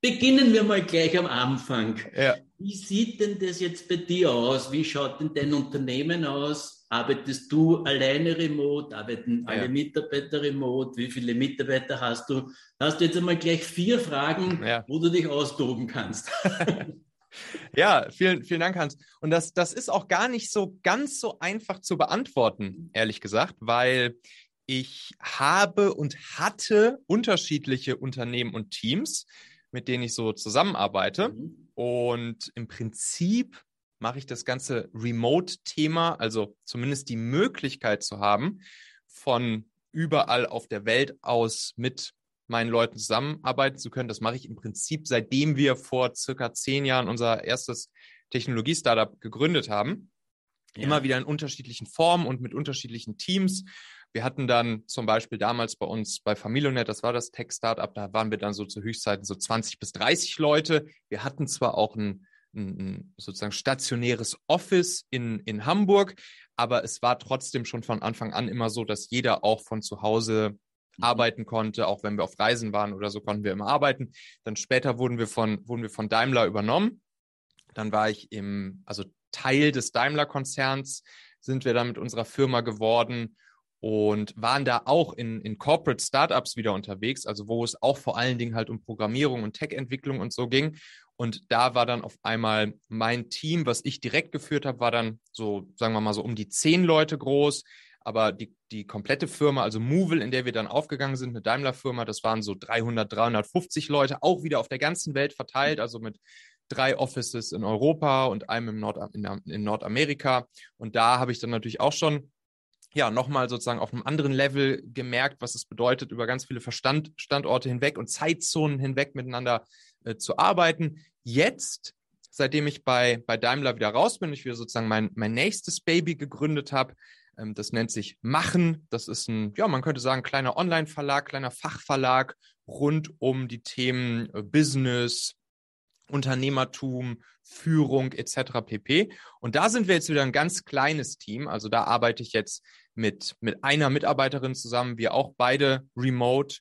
beginnen wir mal gleich am Anfang. Ja. Wie sieht denn das jetzt bei dir aus? Wie schaut denn dein Unternehmen aus? Arbeitest du alleine remote? Arbeiten alle Ja. Mitarbeiter remote? Wie viele Mitarbeiter hast du? Hast du jetzt einmal gleich vier Fragen, Ja. wo du dich austoben kannst. Ja, vielen, vielen Dank, Hans. Und das, das ist auch gar nicht so ganz so einfach zu beantworten, ehrlich gesagt, weil ich habe und hatte unterschiedliche Unternehmen und Teams, mit denen ich so zusammenarbeite. Mhm. Und im Prinzip mache ich das ganze Remote-Thema, also zumindest die Möglichkeit zu haben, von überall auf der Welt aus mit meinen Leuten zusammenarbeiten zu können. Das mache ich im Prinzip, seitdem wir vor circa zehn Jahren unser erstes Technologie-Startup gegründet haben. Ja. Immer wieder in unterschiedlichen Formen und mit unterschiedlichen Teams. Wir hatten dann zum Beispiel damals bei uns bei Familionet, das war das Tech-Startup, da waren wir dann so zu Höchstzeiten so 20 bis 30 Leute. Wir hatten zwar auch ein, ein, ein sozusagen stationäres Office in, in Hamburg, aber es war trotzdem schon von Anfang an immer so, dass jeder auch von zu Hause Mhm. arbeiten konnte, auch wenn wir auf Reisen waren oder so konnten wir immer arbeiten. Dann später wurden wir von, wurden wir von Daimler übernommen. Dann war ich im, also Teil des Daimler-Konzerns sind wir dann mit unserer Firma geworden und waren da auch in, in Corporate Startups wieder unterwegs, also wo es auch vor allen Dingen halt um Programmierung und Tech-Entwicklung und so ging. Und da war dann auf einmal mein Team, was ich direkt geführt habe, war dann so, sagen wir mal so um die zehn Leute groß. Aber die, die komplette Firma, also Movil, in der wir dann aufgegangen sind, eine Daimler-Firma, das waren so 300, 350 Leute, auch wieder auf der ganzen Welt verteilt, also mit drei Offices in Europa und einem im Nord in, in Nordamerika. Und da habe ich dann natürlich auch schon ja, nochmal sozusagen auf einem anderen Level gemerkt, was es bedeutet, über ganz viele Verstand Standorte hinweg und Zeitzonen hinweg miteinander äh, zu arbeiten. Jetzt, seitdem ich bei, bei Daimler wieder raus bin, ich wieder sozusagen mein, mein nächstes Baby gegründet habe, ähm, das nennt sich Machen. Das ist ein, ja, man könnte sagen, kleiner Online-Verlag, kleiner Fachverlag rund um die Themen äh, Business, Unternehmertum, Führung etc. pp. Und da sind wir jetzt wieder ein ganz kleines Team. Also da arbeite ich jetzt mit, mit einer Mitarbeiterin zusammen, wir auch beide remote.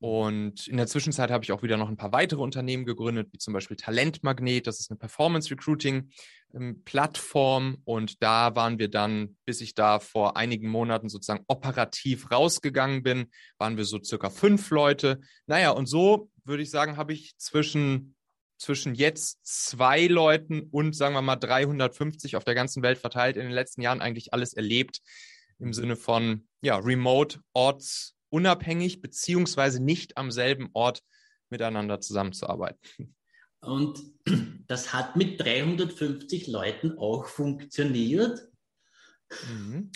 Und in der Zwischenzeit habe ich auch wieder noch ein paar weitere Unternehmen gegründet, wie zum Beispiel Talentmagnet. Das ist eine Performance Recruiting ähm, Plattform. Und da waren wir dann, bis ich da vor einigen Monaten sozusagen operativ rausgegangen bin, waren wir so circa fünf Leute. Naja, und so würde ich sagen, habe ich zwischen zwischen jetzt zwei Leuten und sagen wir mal 350 auf der ganzen Welt verteilt in den letzten Jahren eigentlich alles erlebt im Sinne von ja remote ortsunabhängig beziehungsweise nicht am selben Ort miteinander zusammenzuarbeiten. Und das hat mit 350 Leuten auch funktioniert. Mhm.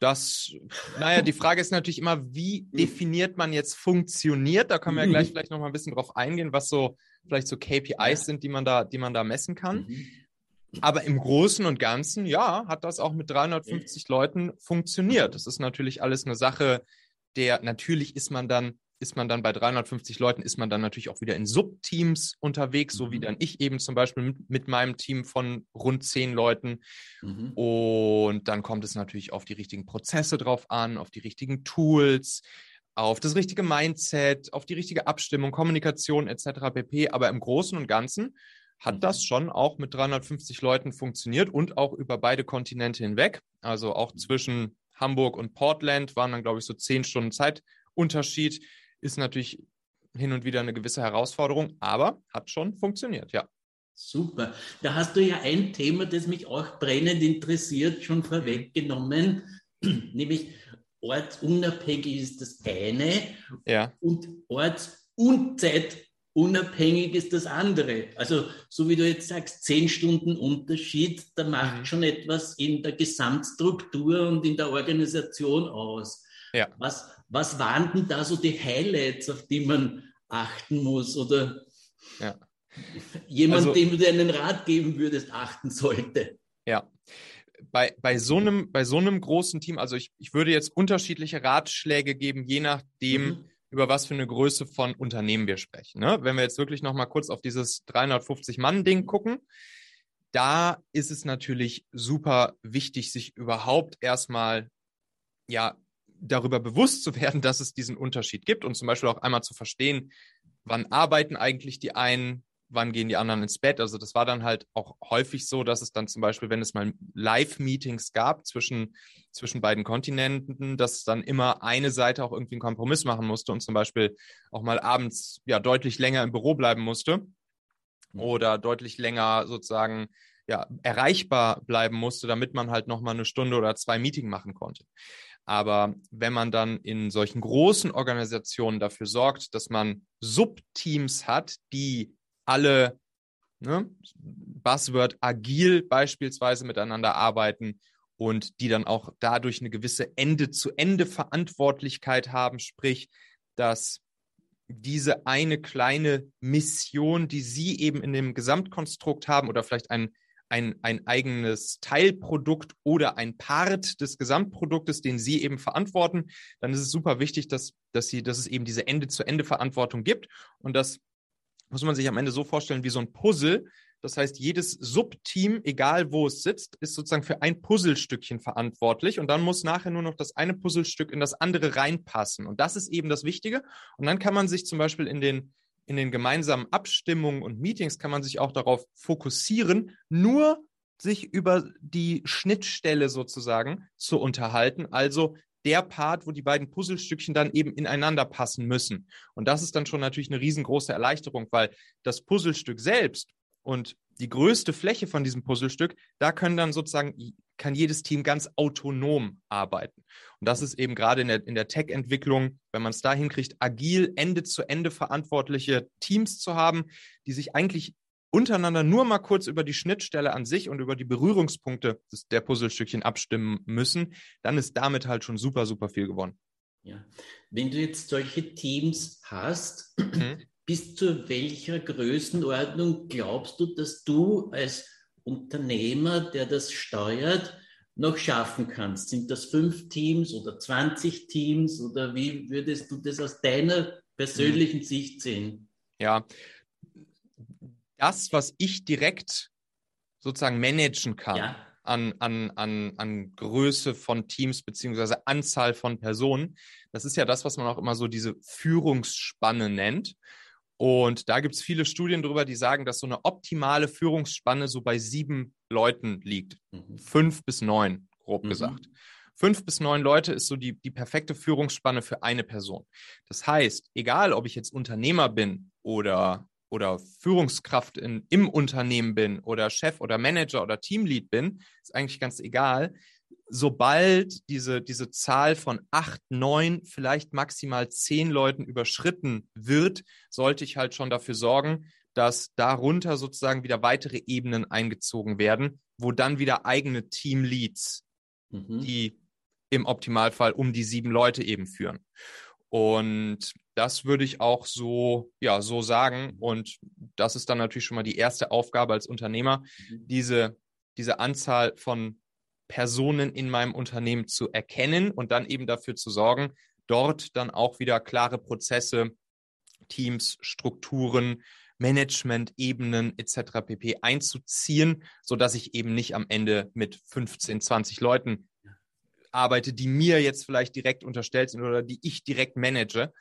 Das, naja, die Frage ist natürlich immer, wie definiert man jetzt funktioniert? Da können wir ja gleich vielleicht noch mal ein bisschen drauf eingehen, was so vielleicht so KPIs sind, die man da, die man da messen kann. Mhm. Aber im Großen und Ganzen, ja, hat das auch mit 350 Leuten funktioniert. Das ist natürlich alles eine Sache, der natürlich ist man dann, ist man dann bei 350 Leuten, ist man dann natürlich auch wieder in Subteams unterwegs, so wie Mhm. dann ich eben zum Beispiel mit, mit meinem Team von rund zehn Leuten. Mhm. Und dann kommt es natürlich auf die richtigen Prozesse drauf an, auf die richtigen Tools, auf das richtige Mindset, auf die richtige Abstimmung, Kommunikation etc. pp. Aber im Großen und Ganzen hat Mhm. das schon auch mit 350 Leuten funktioniert und auch über beide Kontinente hinweg. Also auch zwischen Hamburg und Portland waren dann, glaube ich, so zehn Stunden Zeitunterschied. Ist natürlich hin und wieder eine gewisse Herausforderung, aber hat schon funktioniert, ja. Super. Da hast du ja ein Thema, das mich auch brennend interessiert, schon vorweggenommen, nämlich ortsunabhängig ist das eine Ja, und orts- und zeitunabhängig ist das andere. Also so wie du jetzt sagst, zehn Stunden Unterschied, da macht Mhm. schon etwas in der Gesamtstruktur und in der Organisation aus. Ja. Was, was waren denn da so die Highlights, auf die man achten muss oder Ja. jemand, Also- dem du dir einen Rat geben würdest, achten sollte? Ja. Bei, bei, so einem, bei so einem großen Team, also ich, ich würde jetzt unterschiedliche Ratschläge geben, je nachdem, Mhm. über was für eine Größe von Unternehmen wir sprechen. Ne? Wenn wir jetzt wirklich nochmal kurz auf dieses 350-Mann-Ding gucken, da ist es natürlich super wichtig, sich überhaupt erstmal ja darüber bewusst zu werden, dass es diesen Unterschied gibt und zum Beispiel auch einmal zu verstehen, wann arbeiten eigentlich die einen, wann gehen die anderen ins Bett. Also das war dann halt auch häufig so, dass es dann zum Beispiel, wenn es mal Live-Meetings gab zwischen, zwischen beiden Kontinenten, dass dann immer eine Seite auch irgendwie einen Kompromiss machen musste und zum Beispiel auch mal abends ja deutlich länger im Büro bleiben musste oder deutlich länger sozusagen ja, erreichbar bleiben musste, damit man halt nochmal eine Stunde oder zwei Meeting machen konnte. Aber wenn man dann in solchen großen Organisationen dafür sorgt, dass man Subteams hat, die alle ne, Buzzword agil beispielsweise miteinander arbeiten und die dann auch dadurch eine gewisse Ende-zu-Ende-Verantwortlichkeit haben, sprich, dass diese eine kleine Mission, die sie eben in dem Gesamtkonstrukt haben oder vielleicht ein, ein, ein eigenes Teilprodukt oder ein Part des Gesamtproduktes, den sie eben verantworten, dann ist es super wichtig, dass, dass, sie, dass es eben diese Ende-zu-Ende-Verantwortung gibt und dass muss man sich am Ende so vorstellen wie so ein Puzzle. Das heißt, jedes Subteam, egal wo es sitzt, ist sozusagen für ein Puzzlestückchen verantwortlich und dann muss nachher nur noch das eine Puzzlestück in das andere reinpassen. Und das ist eben das Wichtige. Und dann kann man sich zum Beispiel in den, in den gemeinsamen Abstimmungen und Meetings kann man sich auch darauf fokussieren, nur sich über die Schnittstelle sozusagen zu unterhalten. Also der Part, wo die beiden Puzzlestückchen dann eben ineinander passen müssen. Und das ist dann schon natürlich eine riesengroße Erleichterung, weil das Puzzlestück selbst und die größte Fläche von diesem Puzzlestück, da können dann sozusagen, kann jedes Team ganz autonom arbeiten. Und das ist eben gerade in der, in der Tech-Entwicklung, wenn man es da hinkriegt, agil, Ende zu Ende verantwortliche Teams zu haben, die sich eigentlich untereinander nur mal kurz über die Schnittstelle an sich und über die Berührungspunkte des, der Puzzlestückchen abstimmen müssen, dann ist damit halt schon super, super viel gewonnen. Ja. Wenn du jetzt solche Teams hast, mhm. bis zu welcher Größenordnung glaubst du, dass du als Unternehmer, der das steuert, noch schaffen kannst? Sind das fünf Teams oder 20 Teams oder wie würdest du das aus deiner persönlichen mhm. Sicht sehen? Ja, das, was ich direkt sozusagen managen kann ja. an, an, an, an Größe von Teams beziehungsweise Anzahl von Personen, das ist ja das, was man auch immer so diese Führungsspanne nennt. Und da gibt es viele Studien darüber, die sagen, dass so eine optimale Führungsspanne so bei sieben Leuten liegt. Mhm. Fünf bis neun, grob mhm. gesagt. Fünf bis neun Leute ist so die, die perfekte Führungsspanne für eine Person. Das heißt, egal ob ich jetzt Unternehmer bin oder oder Führungskraft in, im Unternehmen bin oder Chef oder Manager oder Teamlead bin, ist eigentlich ganz egal. Sobald diese, diese Zahl von acht, neun, vielleicht maximal zehn Leuten überschritten wird, sollte ich halt schon dafür sorgen, dass darunter sozusagen wieder weitere Ebenen eingezogen werden, wo dann wieder eigene Teamleads, mhm. die im Optimalfall um die sieben Leute eben führen. Und das würde ich auch so, ja, so sagen. Und das ist dann natürlich schon mal die erste Aufgabe als Unternehmer, mhm. diese, diese Anzahl von Personen in meinem Unternehmen zu erkennen und dann eben dafür zu sorgen, dort dann auch wieder klare Prozesse, Teams, Strukturen, Management-Ebenen etc. pp. einzuziehen, sodass ich eben nicht am Ende mit 15, 20 Leuten arbeite, die mir jetzt vielleicht direkt unterstellt sind oder die ich direkt manage.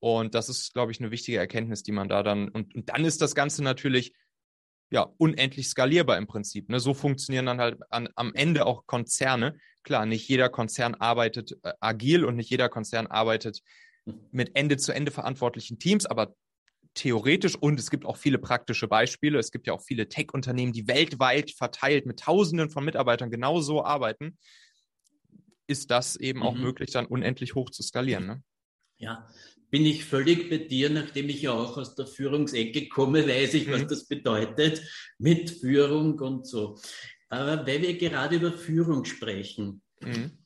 Und das ist, glaube ich, eine wichtige Erkenntnis, die man da dann, und, und dann ist das Ganze natürlich ja unendlich skalierbar im Prinzip. Ne? So funktionieren dann halt an, am Ende auch Konzerne. Klar, nicht jeder Konzern arbeitet äh, agil und nicht jeder Konzern arbeitet mit Ende-zu-Ende verantwortlichen Teams, aber theoretisch und es gibt auch viele praktische Beispiele. Es gibt ja auch viele Tech-Unternehmen, die weltweit verteilt mit Tausenden von Mitarbeitern genauso arbeiten ist das eben mhm. auch möglich, dann unendlich hoch zu skalieren. Ne? Ja, bin ich völlig bei dir, nachdem ich ja auch aus der Führungsecke komme, weiß ich, mhm. was das bedeutet mit Führung und so. Aber weil wir gerade über Führung sprechen, mhm.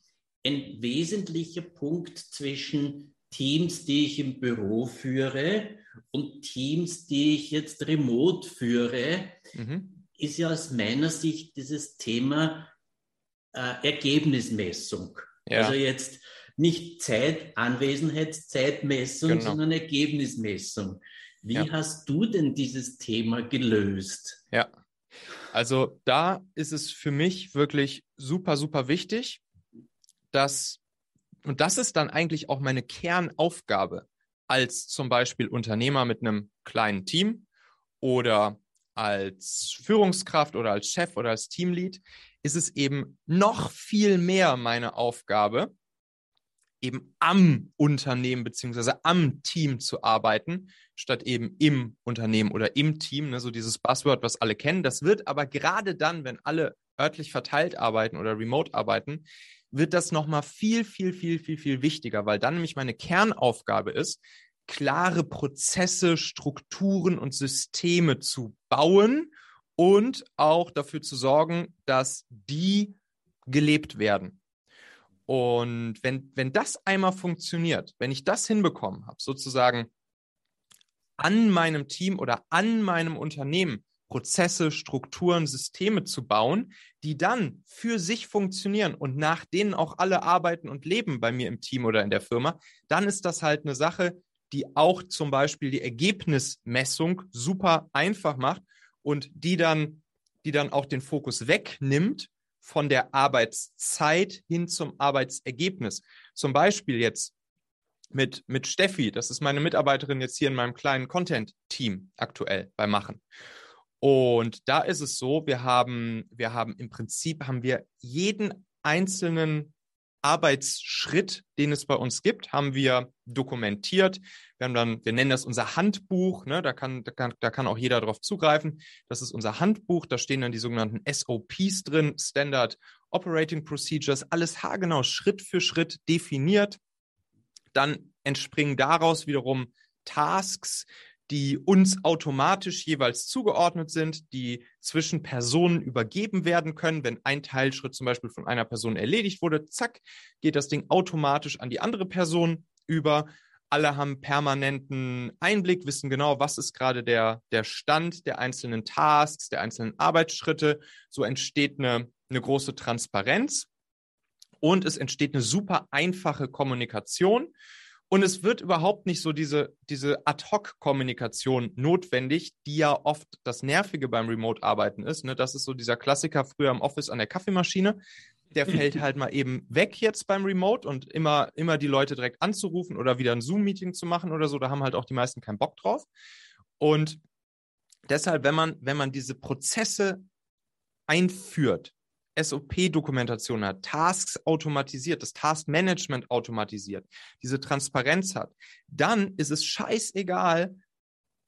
ein wesentlicher Punkt zwischen Teams, die ich im Büro führe und Teams, die ich jetzt remote führe, mhm. ist ja aus meiner Sicht dieses Thema äh, Ergebnismessung. Ja. Also jetzt nicht Zeit, Anwesenheitszeitmessung, genau. sondern Ergebnismessung. Wie ja. hast du denn dieses Thema gelöst? Ja, also da ist es für mich wirklich super, super wichtig, dass, und das ist dann eigentlich auch meine Kernaufgabe als zum Beispiel Unternehmer mit einem kleinen Team oder als Führungskraft oder als Chef oder als Teamlead, ist es eben noch viel mehr meine Aufgabe, eben am Unternehmen beziehungsweise am Team zu arbeiten, statt eben im Unternehmen oder im Team. Ne, so dieses Buzzword, was alle kennen. Das wird aber gerade dann, wenn alle örtlich verteilt arbeiten oder remote arbeiten, wird das nochmal viel, viel, viel, viel, viel wichtiger, weil dann nämlich meine Kernaufgabe ist, klare Prozesse, Strukturen und Systeme zu bauen und auch dafür zu sorgen, dass die gelebt werden. Und wenn, wenn das einmal funktioniert, wenn ich das hinbekommen habe, sozusagen an meinem Team oder an meinem Unternehmen Prozesse, Strukturen, Systeme zu bauen, die dann für sich funktionieren und nach denen auch alle arbeiten und leben bei mir im Team oder in der Firma, dann ist das halt eine Sache, die auch zum Beispiel die Ergebnismessung super einfach macht und die dann, die dann auch den Fokus wegnimmt von der Arbeitszeit hin zum Arbeitsergebnis. Zum Beispiel jetzt mit, mit Steffi, das ist meine Mitarbeiterin jetzt hier in meinem kleinen Content-Team aktuell bei Machen. Und da ist es so, wir haben, wir haben im Prinzip haben wir jeden einzelnen Arbeitsschritt, den es bei uns gibt, haben wir dokumentiert. Wir haben dann, wir nennen das unser Handbuch, ne? da, kann, da, kann, da kann auch jeder drauf zugreifen. Das ist unser Handbuch, da stehen dann die sogenannten SOPs drin, Standard Operating Procedures, alles haargenau Schritt für Schritt definiert. Dann entspringen daraus wiederum Tasks, die uns automatisch jeweils zugeordnet sind, die zwischen Personen übergeben werden können. Wenn ein Teilschritt zum Beispiel von einer Person erledigt wurde, zack, geht das Ding automatisch an die andere Person über. Alle haben permanenten Einblick, wissen genau, was ist gerade der, der Stand der einzelnen Tasks, der einzelnen Arbeitsschritte. So entsteht eine, eine große Transparenz und es entsteht eine super einfache Kommunikation. Und es wird überhaupt nicht so diese, diese Ad-Hoc-Kommunikation notwendig, die ja oft das Nervige beim Remote-Arbeiten ist. Ne? Das ist so dieser Klassiker früher im Office an der Kaffeemaschine. Der fällt halt mal eben weg jetzt beim Remote und immer, immer die Leute direkt anzurufen oder wieder ein Zoom-Meeting zu machen oder so, da haben halt auch die meisten keinen Bock drauf. Und deshalb, wenn man, wenn man diese Prozesse einführt, SOP-Dokumentation hat, Tasks automatisiert, das Taskmanagement automatisiert, diese Transparenz hat, dann ist es scheißegal,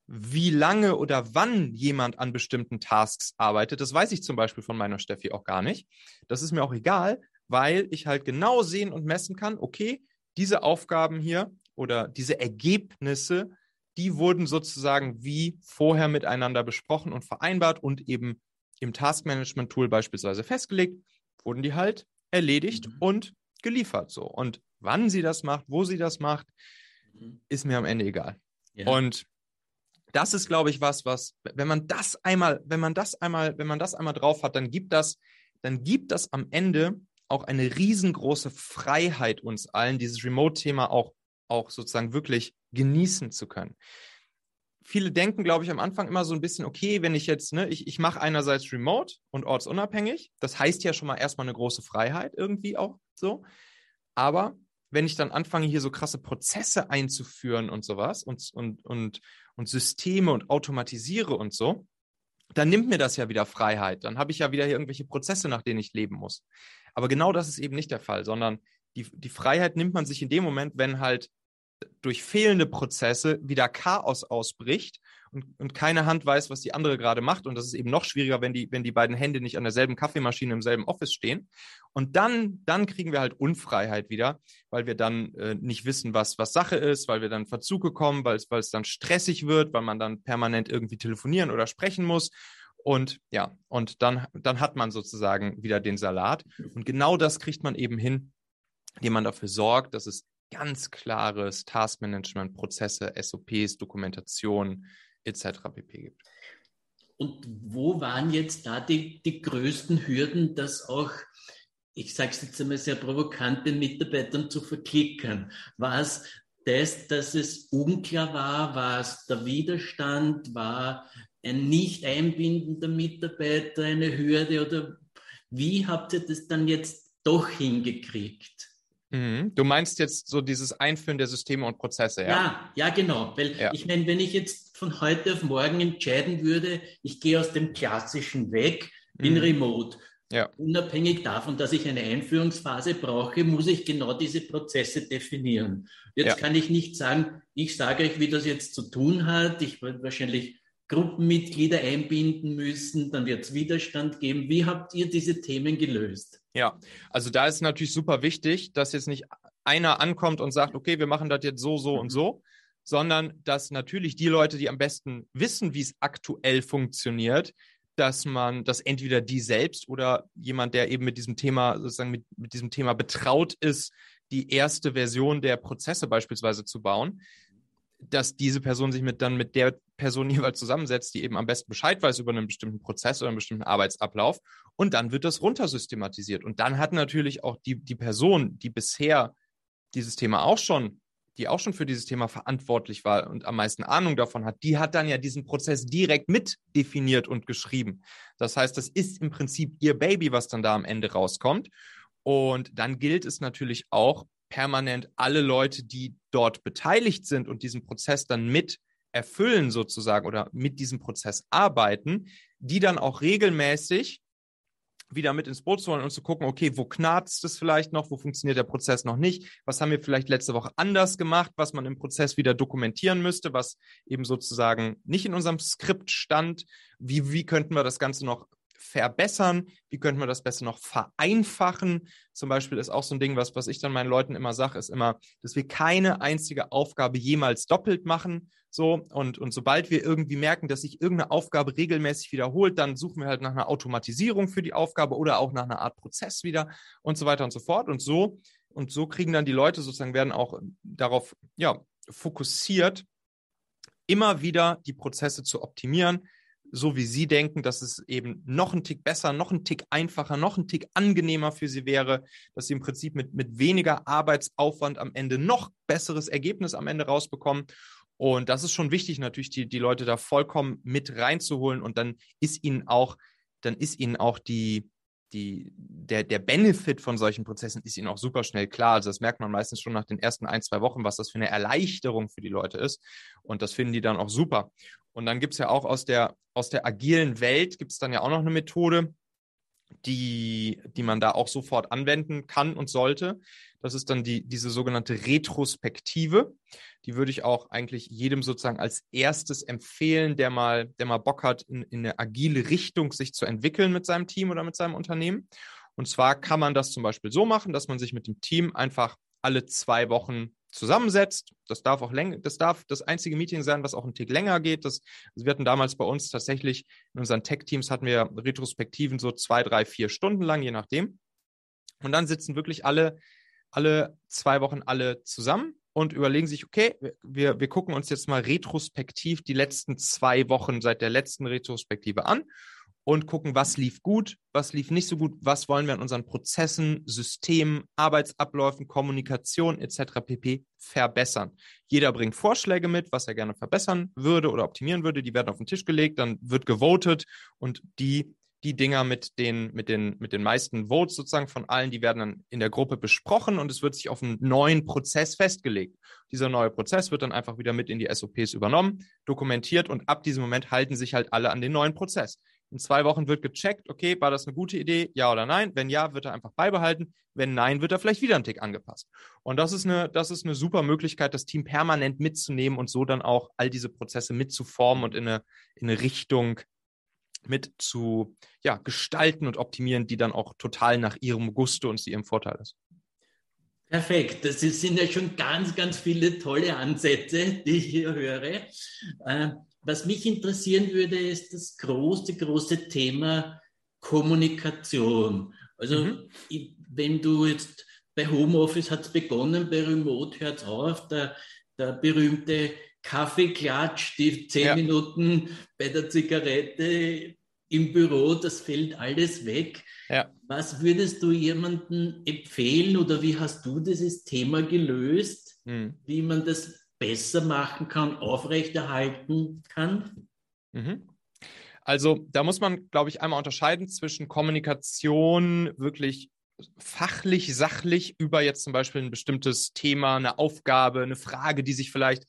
wie lange oder wann jemand an bestimmten Tasks arbeitet. Das weiß ich zum Beispiel von meiner Steffi auch gar nicht. Das ist mir auch egal, weil ich halt genau sehen und messen kann, okay, diese Aufgaben hier oder diese Ergebnisse, die wurden sozusagen wie vorher miteinander besprochen und vereinbart und eben im Taskmanagement-Tool beispielsweise festgelegt, wurden die halt erledigt mhm. und geliefert. So. Und wann sie das macht, wo sie das macht, mhm. ist mir am Ende egal. Ja. Und das ist, glaube ich, was, was, wenn man das einmal, wenn man das einmal, wenn man das einmal drauf hat, dann gibt das, dann gibt das am Ende auch eine riesengroße Freiheit uns allen, dieses Remote-Thema auch, auch sozusagen wirklich genießen zu können viele denken, glaube ich, am Anfang immer so ein bisschen, okay, wenn ich jetzt, ne, ich, ich mache einerseits remote und ortsunabhängig. Das heißt ja schon mal erstmal eine große Freiheit irgendwie auch so. Aber wenn ich dann anfange, hier so krasse Prozesse einzuführen und sowas und, und, und, und Systeme und automatisiere und so, dann nimmt mir das ja wieder Freiheit. Dann habe ich ja wieder hier irgendwelche Prozesse, nach denen ich leben muss. Aber genau das ist eben nicht der Fall, sondern die, die Freiheit nimmt man sich in dem Moment, wenn halt durch fehlende Prozesse wieder Chaos ausbricht und, und keine Hand weiß, was die andere gerade macht. Und das ist eben noch schwieriger, wenn die, wenn die beiden Hände nicht an derselben Kaffeemaschine im selben Office stehen. Und dann, dann kriegen wir halt Unfreiheit wieder, weil wir dann äh, nicht wissen, was, was Sache ist, weil wir dann Verzuge kommen, weil es, dann stressig wird, weil man dann permanent irgendwie telefonieren oder sprechen muss. Und ja, und dann, dann hat man sozusagen wieder den Salat. Und genau das kriegt man eben hin, indem man dafür sorgt, dass es ganz klares Taskmanagement, Prozesse, SOPs, Dokumentation etc. pp. gibt. Und wo waren jetzt da die, die größten Hürden, dass auch, ich sage es jetzt einmal sehr provokant, den Mitarbeitern zu verklickern? War es das, dass es unklar war? War es der Widerstand? War ein nicht einbindender Mitarbeiter eine Hürde? Oder wie habt ihr das dann jetzt doch hingekriegt? Mhm. Du meinst jetzt so dieses Einführen der Systeme und Prozesse, ja? Ja, ja, genau. Weil ja. ich meine, wenn ich jetzt von heute auf morgen entscheiden würde, ich gehe aus dem Klassischen weg, bin mhm. remote. Ja. Unabhängig davon, dass ich eine Einführungsphase brauche, muss ich genau diese Prozesse definieren. Jetzt ja. kann ich nicht sagen, ich sage euch, wie das jetzt zu tun hat. Ich werde wahrscheinlich Gruppenmitglieder einbinden müssen, dann wird es Widerstand geben. Wie habt ihr diese Themen gelöst? Ja, also da ist natürlich super wichtig, dass jetzt nicht einer ankommt und sagt, okay, wir machen das jetzt so, so und so, sondern dass natürlich die Leute, die am besten wissen, wie es aktuell funktioniert, dass man, dass entweder die selbst oder jemand, der eben mit diesem Thema, sozusagen mit, mit diesem Thema betraut ist, die erste Version der Prozesse beispielsweise zu bauen, dass diese Person sich mit dann mit der Person jeweils zusammensetzt, die eben am besten Bescheid weiß über einen bestimmten Prozess oder einen bestimmten Arbeitsablauf. Und dann wird das runtersystematisiert. Und dann hat natürlich auch die, die Person, die bisher dieses Thema auch schon, die auch schon für dieses Thema verantwortlich war und am meisten Ahnung davon hat, die hat dann ja diesen Prozess direkt mit definiert und geschrieben. Das heißt, das ist im Prinzip ihr Baby, was dann da am Ende rauskommt. Und dann gilt es natürlich auch, permanent alle Leute, die dort beteiligt sind und diesen Prozess dann mit erfüllen sozusagen oder mit diesem Prozess arbeiten, die dann auch regelmäßig wieder mit ins Boot zu holen und zu gucken, okay, wo knarzt es vielleicht noch, wo funktioniert der Prozess noch nicht, was haben wir vielleicht letzte Woche anders gemacht, was man im Prozess wieder dokumentieren müsste, was eben sozusagen nicht in unserem Skript stand, wie, wie könnten wir das Ganze noch verbessern? Wie könnte man das besser noch vereinfachen? Zum Beispiel ist auch so ein Ding, was, was ich dann meinen Leuten immer sage, ist immer, dass wir keine einzige Aufgabe jemals doppelt machen. So, und, und sobald wir irgendwie merken, dass sich irgendeine Aufgabe regelmäßig wiederholt, dann suchen wir halt nach einer Automatisierung für die Aufgabe oder auch nach einer Art Prozess wieder und so weiter und so fort. Und so, und so kriegen dann die Leute sozusagen, werden auch darauf, ja, fokussiert, immer wieder die Prozesse zu optimieren, so wie Sie denken, dass es eben noch ein Tick besser, noch ein Tick einfacher, noch ein Tick angenehmer für Sie wäre, dass Sie im Prinzip mit, mit weniger Arbeitsaufwand am Ende noch besseres Ergebnis am Ende rausbekommen. Und das ist schon wichtig, natürlich die, die Leute da vollkommen mit reinzuholen. Und dann ist ihnen auch, dann ist ihnen auch die, die, der, der Benefit von solchen Prozessen ist ihnen auch super schnell klar. Also das merkt man meistens schon nach den ersten ein, zwei Wochen, was das für eine Erleichterung für die Leute ist. Und das finden die dann auch super. Und dann gibt es ja auch aus der, aus der agilen Welt, gibt es dann ja auch noch eine Methode, die, die man da auch sofort anwenden kann und sollte. Das ist dann die, diese sogenannte Retrospektive. Die würde ich auch eigentlich jedem sozusagen als erstes empfehlen, der mal, der mal Bock hat, in, in eine agile Richtung sich zu entwickeln mit seinem Team oder mit seinem Unternehmen. Und zwar kann man das zum Beispiel so machen, dass man sich mit dem Team einfach alle zwei Wochen zusammensetzt. Das darf auch länger, das darf das einzige Meeting sein, was auch einen Tick länger geht. Das, also wir hatten damals bei uns tatsächlich in unseren Tech-Teams hatten wir Retrospektiven so zwei, drei, vier Stunden lang, je nachdem. Und dann sitzen wirklich alle, alle zwei Wochen alle zusammen und überlegen sich, okay, wir, wir gucken uns jetzt mal retrospektiv die letzten zwei Wochen seit der letzten Retrospektive an und gucken, was lief gut, was lief nicht so gut, was wollen wir in unseren Prozessen, Systemen, Arbeitsabläufen, Kommunikation etc. pp. verbessern. Jeder bringt Vorschläge mit, was er gerne verbessern würde oder optimieren würde. Die werden auf den Tisch gelegt, dann wird gewotet und die die Dinger mit den, mit den, mit den meisten Votes sozusagen von allen, die werden dann in der Gruppe besprochen und es wird sich auf einen neuen Prozess festgelegt. Dieser neue Prozess wird dann einfach wieder mit in die SOPs übernommen, dokumentiert und ab diesem Moment halten sich halt alle an den neuen Prozess. In zwei Wochen wird gecheckt, okay, war das eine gute Idee, ja oder nein? Wenn ja, wird er einfach beibehalten. Wenn nein, wird er vielleicht wieder einen Tick angepasst. Und das ist eine, das ist eine super Möglichkeit, das Team permanent mitzunehmen und so dann auch all diese Prozesse mitzuformen und in eine, in eine Richtung mit zu ja, gestalten und optimieren, die dann auch total nach ihrem Gusto und zu ihrem Vorteil ist. Perfekt. Das sind ja schon ganz, ganz viele tolle Ansätze, die ich hier höre. Äh, was mich interessieren würde, ist das große, große Thema Kommunikation. Also mhm. wenn du jetzt bei Homeoffice hat es begonnen, bei Remote hört es auf, der, der berühmte Kaffeeklatsch, die zehn ja. Minuten bei der Zigarette im Büro, das fällt alles weg. Ja. Was würdest du jemandem empfehlen oder wie hast du dieses Thema gelöst, mhm. wie man das besser machen kann, aufrechterhalten kann? Mhm. Also da muss man, glaube ich, einmal unterscheiden zwischen Kommunikation wirklich fachlich, sachlich über jetzt zum Beispiel ein bestimmtes Thema, eine Aufgabe, eine Frage, die sich vielleicht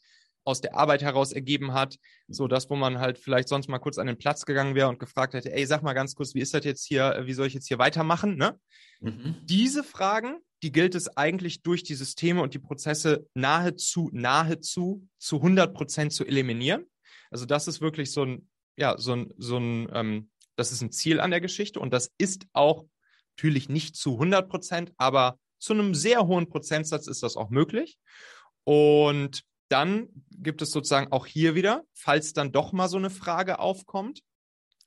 aus der Arbeit heraus ergeben hat. So das, wo man halt vielleicht sonst mal kurz an den Platz gegangen wäre und gefragt hätte, ey, sag mal ganz kurz, wie ist das jetzt hier, wie soll ich jetzt hier weitermachen? Ne? Mhm. Diese Fragen, die gilt es eigentlich durch die Systeme und die Prozesse nahezu, nahezu zu 100 Prozent zu eliminieren. Also das ist wirklich so ein, ja, so ein, so ein, ähm, das ist ein Ziel an der Geschichte und das ist auch natürlich nicht zu 100 Prozent, aber zu einem sehr hohen Prozentsatz ist das auch möglich. Und dann gibt es sozusagen auch hier wieder, falls dann doch mal so eine Frage aufkommt,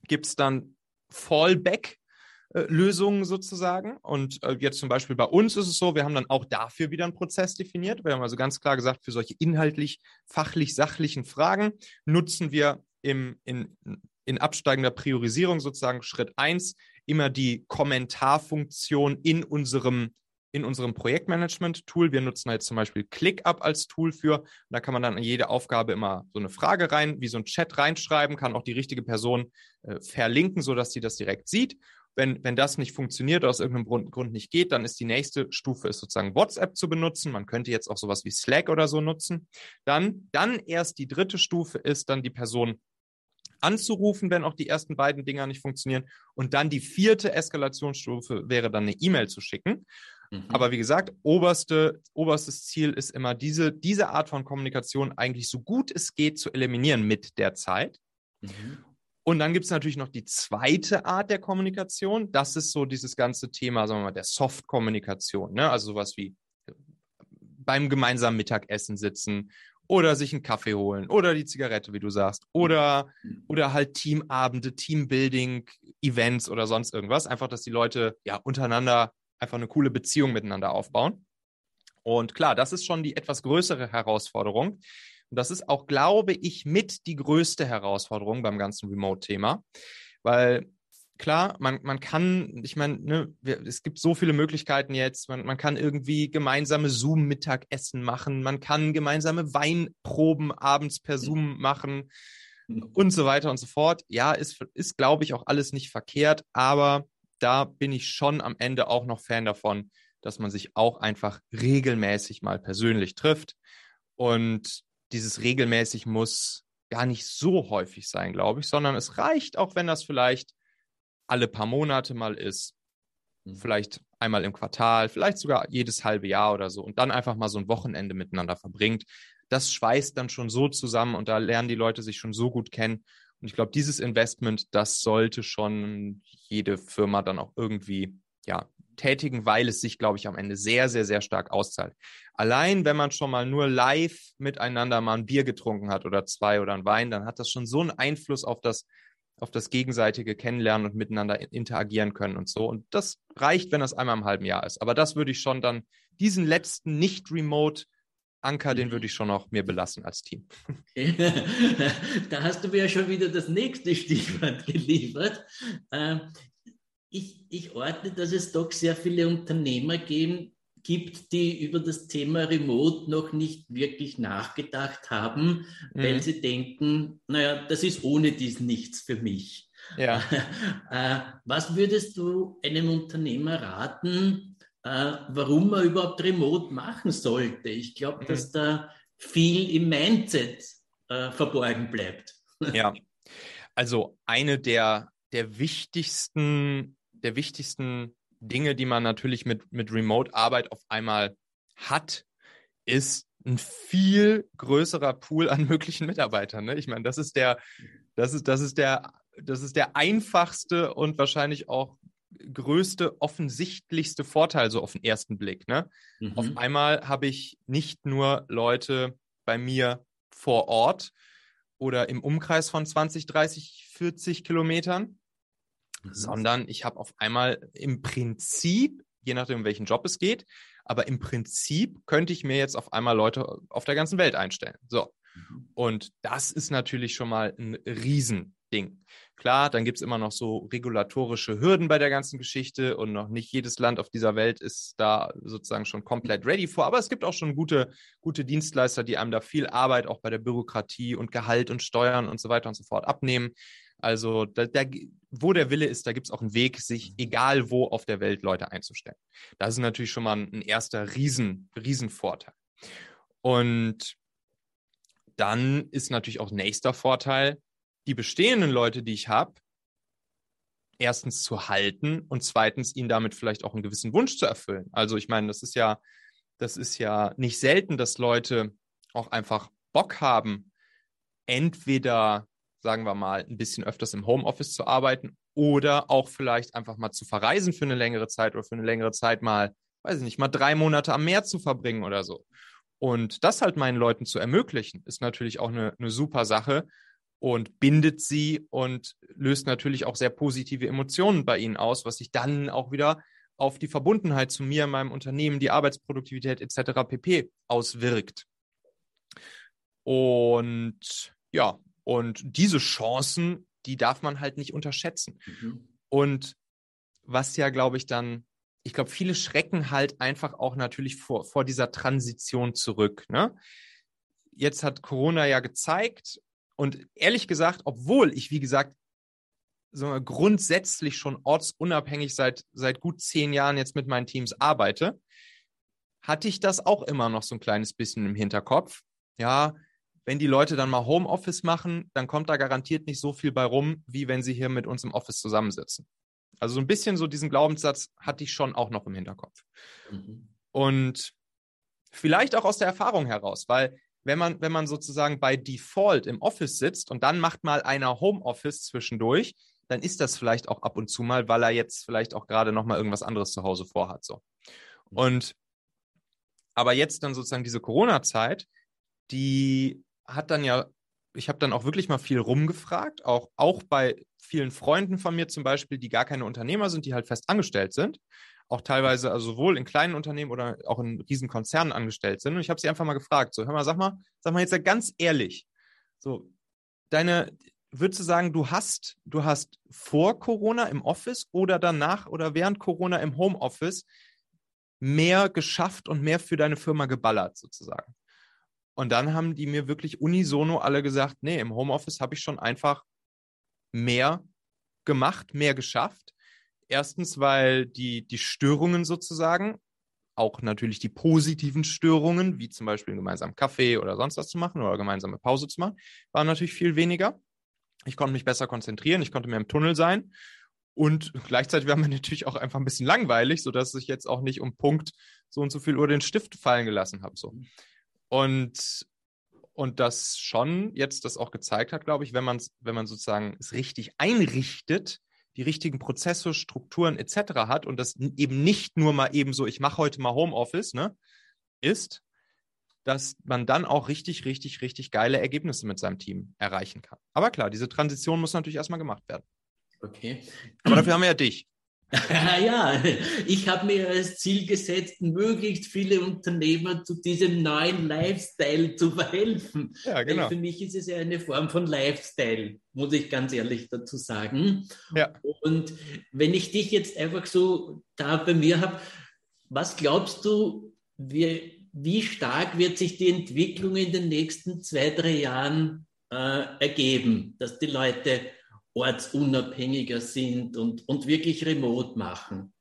gibt es dann Fallback. Lösungen sozusagen. Und äh, jetzt zum Beispiel bei uns ist es so, wir haben dann auch dafür wieder einen Prozess definiert. Wir haben also ganz klar gesagt, für solche inhaltlich, fachlich, sachlichen Fragen nutzen wir im, in, in absteigender Priorisierung sozusagen Schritt eins immer die Kommentarfunktion in unserem in unserem Projektmanagement-Tool. Wir nutzen jetzt zum Beispiel ClickUp als Tool für. Da kann man dann in jede Aufgabe immer so eine Frage rein, wie so ein Chat reinschreiben, kann auch die richtige Person äh, verlinken, sodass sie das direkt sieht. Wenn, wenn das nicht funktioniert oder aus irgendeinem Grund nicht geht, dann ist die nächste Stufe ist sozusagen WhatsApp zu benutzen. Man könnte jetzt auch sowas wie Slack oder so nutzen. Dann, dann erst die dritte Stufe ist dann die Person anzurufen, wenn auch die ersten beiden Dinger nicht funktionieren. Und dann die vierte Eskalationsstufe wäre dann eine E-Mail zu schicken. Mhm. Aber wie gesagt, oberste, oberstes Ziel ist immer, diese, diese Art von Kommunikation eigentlich so gut es geht zu eliminieren mit der Zeit. Mhm. Und dann gibt es natürlich noch die zweite Art der Kommunikation. Das ist so dieses ganze Thema, sagen wir mal, der Soft-Kommunikation. Ne? Also sowas wie beim gemeinsamen Mittagessen sitzen oder sich einen Kaffee holen oder die Zigarette, wie du sagst, oder, mhm. oder halt Teamabende, Teambuilding, Events oder sonst irgendwas. Einfach, dass die Leute ja untereinander einfach eine coole Beziehung miteinander aufbauen. Und klar, das ist schon die etwas größere Herausforderung. Und das ist auch, glaube ich, mit die größte Herausforderung beim ganzen Remote-Thema, weil klar, man, man kann, ich meine, ne, es gibt so viele Möglichkeiten jetzt. Man, man kann irgendwie gemeinsame Zoom-Mittagessen machen, man kann gemeinsame Weinproben abends per Zoom machen und so weiter und so fort. Ja, ist, ist glaube ich, auch alles nicht verkehrt, aber da bin ich schon am Ende auch noch Fan davon, dass man sich auch einfach regelmäßig mal persönlich trifft. Und dieses regelmäßig muss gar nicht so häufig sein, glaube ich, sondern es reicht auch, wenn das vielleicht alle paar Monate mal ist, mhm. vielleicht einmal im Quartal, vielleicht sogar jedes halbe Jahr oder so und dann einfach mal so ein Wochenende miteinander verbringt. Das schweißt dann schon so zusammen und da lernen die Leute sich schon so gut kennen und ich glaube, dieses Investment, das sollte schon jede Firma dann auch irgendwie ja, tätigen, weil es sich, glaube ich, am Ende sehr, sehr, sehr stark auszahlt. Allein, wenn man schon mal nur live miteinander mal ein Bier getrunken hat oder zwei oder ein Wein, dann hat das schon so einen Einfluss auf das, auf das gegenseitige Kennenlernen und miteinander interagieren können und so. Und das reicht, wenn das einmal im halben Jahr ist. Aber das würde ich schon dann, diesen letzten nicht-remote Anker, den würde mhm. ich schon noch mir belassen als Team. Okay. Da hast du mir ja schon wieder das nächste Stichwort geliefert. Ähm, ich, ich ordne, dass es doch sehr viele Unternehmer geben, gibt, die über das Thema Remote noch nicht wirklich nachgedacht haben, mhm. weil sie denken, naja, das ist ohne dies nichts für mich. Ja. Äh, was würdest du einem Unternehmer raten, äh, warum man überhaupt Remote machen sollte. Ich glaube, mhm. dass da viel im Mindset äh, verborgen bleibt. Ja, also eine der, der wichtigsten, der wichtigsten Dinge, die man natürlich mit, mit Remote-Arbeit auf einmal hat, ist ein viel größerer Pool an möglichen Mitarbeitern. Ne? Ich meine, das ist der, das ist, das ist der, das ist der einfachste und wahrscheinlich auch größte, offensichtlichste Vorteil so auf den ersten Blick. Ne? Mhm. Auf einmal habe ich nicht nur Leute bei mir vor Ort oder im Umkreis von 20, 30, 40 Kilometern, mhm. sondern ich habe auf einmal im Prinzip, je nachdem, um welchen Job es geht, aber im Prinzip könnte ich mir jetzt auf einmal Leute auf der ganzen Welt einstellen. So. Mhm. Und das ist natürlich schon mal ein riesen Ding. Klar, dann gibt es immer noch so regulatorische Hürden bei der ganzen Geschichte und noch nicht jedes Land auf dieser Welt ist da sozusagen schon komplett ready vor. Aber es gibt auch schon gute, gute Dienstleister, die einem da viel Arbeit auch bei der Bürokratie und Gehalt und Steuern und so weiter und so fort abnehmen. Also da, da, wo der Wille ist, da gibt es auch einen Weg, sich egal wo auf der Welt Leute einzustellen. Das ist natürlich schon mal ein erster Riesen, Riesenvorteil. Und dann ist natürlich auch nächster Vorteil, die bestehenden Leute, die ich habe, erstens zu halten und zweitens ihnen damit vielleicht auch einen gewissen Wunsch zu erfüllen. Also ich meine, das ist ja, das ist ja nicht selten, dass Leute auch einfach Bock haben, entweder, sagen wir mal, ein bisschen öfters im Homeoffice zu arbeiten oder auch vielleicht einfach mal zu verreisen für eine längere Zeit oder für eine längere Zeit mal, weiß ich nicht, mal drei Monate am Meer zu verbringen oder so. Und das halt meinen Leuten zu ermöglichen, ist natürlich auch eine, eine super Sache und bindet sie und löst natürlich auch sehr positive Emotionen bei ihnen aus, was sich dann auch wieder auf die Verbundenheit zu mir, meinem Unternehmen, die Arbeitsproduktivität etc. pp. auswirkt. Und ja, und diese Chancen, die darf man halt nicht unterschätzen. Mhm. Und was ja, glaube ich, dann, ich glaube, viele schrecken halt einfach auch natürlich vor, vor dieser Transition zurück. Ne? Jetzt hat Corona ja gezeigt, und ehrlich gesagt, obwohl ich, wie gesagt, so grundsätzlich schon ortsunabhängig seit, seit gut zehn Jahren jetzt mit meinen Teams arbeite, hatte ich das auch immer noch so ein kleines bisschen im Hinterkopf. Ja, wenn die Leute dann mal Homeoffice machen, dann kommt da garantiert nicht so viel bei rum, wie wenn sie hier mit uns im Office zusammensitzen. Also so ein bisschen so diesen Glaubenssatz hatte ich schon auch noch im Hinterkopf. Mhm. Und vielleicht auch aus der Erfahrung heraus, weil wenn man, wenn man sozusagen bei Default im Office sitzt und dann macht mal einer Homeoffice zwischendurch, dann ist das vielleicht auch ab und zu mal, weil er jetzt vielleicht auch gerade noch mal irgendwas anderes zu Hause vorhat. So. Und aber jetzt dann sozusagen diese Corona-Zeit, die hat dann ja, ich habe dann auch wirklich mal viel rumgefragt, auch, auch bei vielen Freunden von mir zum Beispiel, die gar keine Unternehmer sind, die halt fest angestellt sind auch teilweise, also sowohl in kleinen Unternehmen oder auch in Riesenkonzernen angestellt sind. Und ich habe sie einfach mal gefragt, so, hör mal, sag mal, sag mal jetzt ganz ehrlich, so, deine, würdest du sagen, du hast, du hast vor Corona im Office oder danach oder während Corona im Homeoffice mehr geschafft und mehr für deine Firma geballert, sozusagen? Und dann haben die mir wirklich unisono alle gesagt, nee, im Homeoffice habe ich schon einfach mehr gemacht, mehr geschafft. Erstens, weil die, die Störungen sozusagen, auch natürlich die positiven Störungen, wie zum Beispiel einen gemeinsamen Kaffee oder sonst was zu machen oder gemeinsame Pause zu machen, waren natürlich viel weniger. Ich konnte mich besser konzentrieren, ich konnte mehr im Tunnel sein. Und gleichzeitig war mir natürlich auch einfach ein bisschen langweilig, sodass ich jetzt auch nicht um Punkt so und so viel Uhr den Stift fallen gelassen habe. So. Und, und das schon jetzt das auch gezeigt hat, glaube ich, wenn man wenn man sozusagen es richtig einrichtet, die richtigen Prozesse, Strukturen etc. hat und das eben nicht nur mal eben so, ich mache heute mal Homeoffice, ne, ist, dass man dann auch richtig, richtig, richtig geile Ergebnisse mit seinem Team erreichen kann. Aber klar, diese Transition muss natürlich erstmal gemacht werden. Okay. Aber dafür haben wir ja dich. Ja, ich habe mir als Ziel gesetzt, möglichst viele Unternehmer zu diesem neuen Lifestyle zu verhelfen. Ja, genau. Weil für mich ist es ja eine Form von Lifestyle, muss ich ganz ehrlich dazu sagen. Ja. Und wenn ich dich jetzt einfach so da bei mir habe, was glaubst du, wie, wie stark wird sich die Entwicklung in den nächsten zwei, drei Jahren äh, ergeben, dass die Leute ortsunabhängiger sind und, und wirklich remote machen?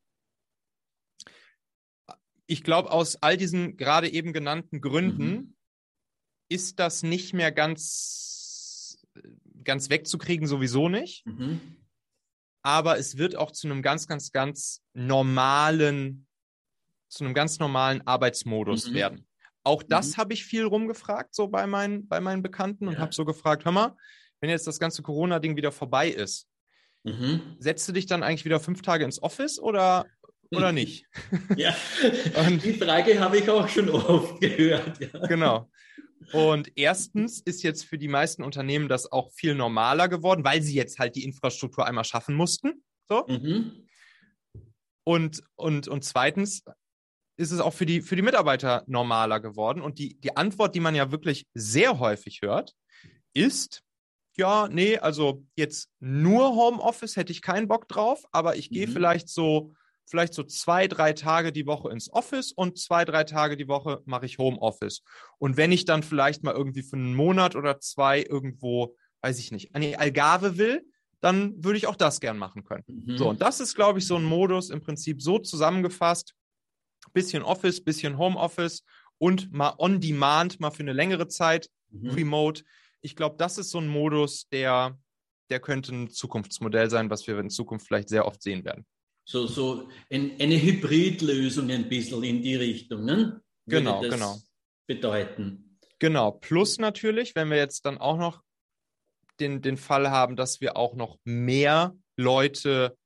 Ich glaube, aus all diesen gerade eben genannten Gründen mhm. ist das nicht mehr ganz, ganz wegzukriegen, sowieso nicht. Mhm. Aber es wird auch zu einem ganz, ganz, ganz normalen, zu einem ganz normalen Arbeitsmodus mhm. werden. Auch das mhm. habe ich viel rumgefragt, so bei meinen, bei meinen Bekannten ja. und habe so gefragt, hör mal, wenn jetzt das ganze Corona-Ding wieder vorbei ist, mhm. setzt du dich dann eigentlich wieder fünf Tage ins Office oder, oder nicht? Ja, und, die Frage habe ich auch schon oft gehört. Ja. Genau. Und erstens ist jetzt für die meisten Unternehmen das auch viel normaler geworden, weil sie jetzt halt die Infrastruktur einmal schaffen mussten. So. Mhm. Und, und, und zweitens ist es auch für die, für die Mitarbeiter normaler geworden. Und die, die Antwort, die man ja wirklich sehr häufig hört, ist, ja, nee, also jetzt nur Homeoffice hätte ich keinen Bock drauf, aber ich gehe mhm. vielleicht so, vielleicht so zwei, drei Tage die Woche ins Office und zwei, drei Tage die Woche mache ich Homeoffice. Und wenn ich dann vielleicht mal irgendwie für einen Monat oder zwei irgendwo, weiß ich nicht, an die Algarve will, dann würde ich auch das gern machen können. Mhm. So, und das ist, glaube ich, so ein Modus im Prinzip so zusammengefasst. Bisschen Office, bisschen Homeoffice und mal on demand, mal für eine längere Zeit, mhm. remote ich glaube, das ist so ein Modus, der, der könnte ein Zukunftsmodell sein, was wir in Zukunft vielleicht sehr oft sehen werden. So, so ein, eine Hybridlösung ein bisschen in die Richtung, ne? genau, genau. Bedeuten. Genau. Plus natürlich, wenn wir jetzt dann auch noch den, den Fall haben, dass wir auch noch mehr Leute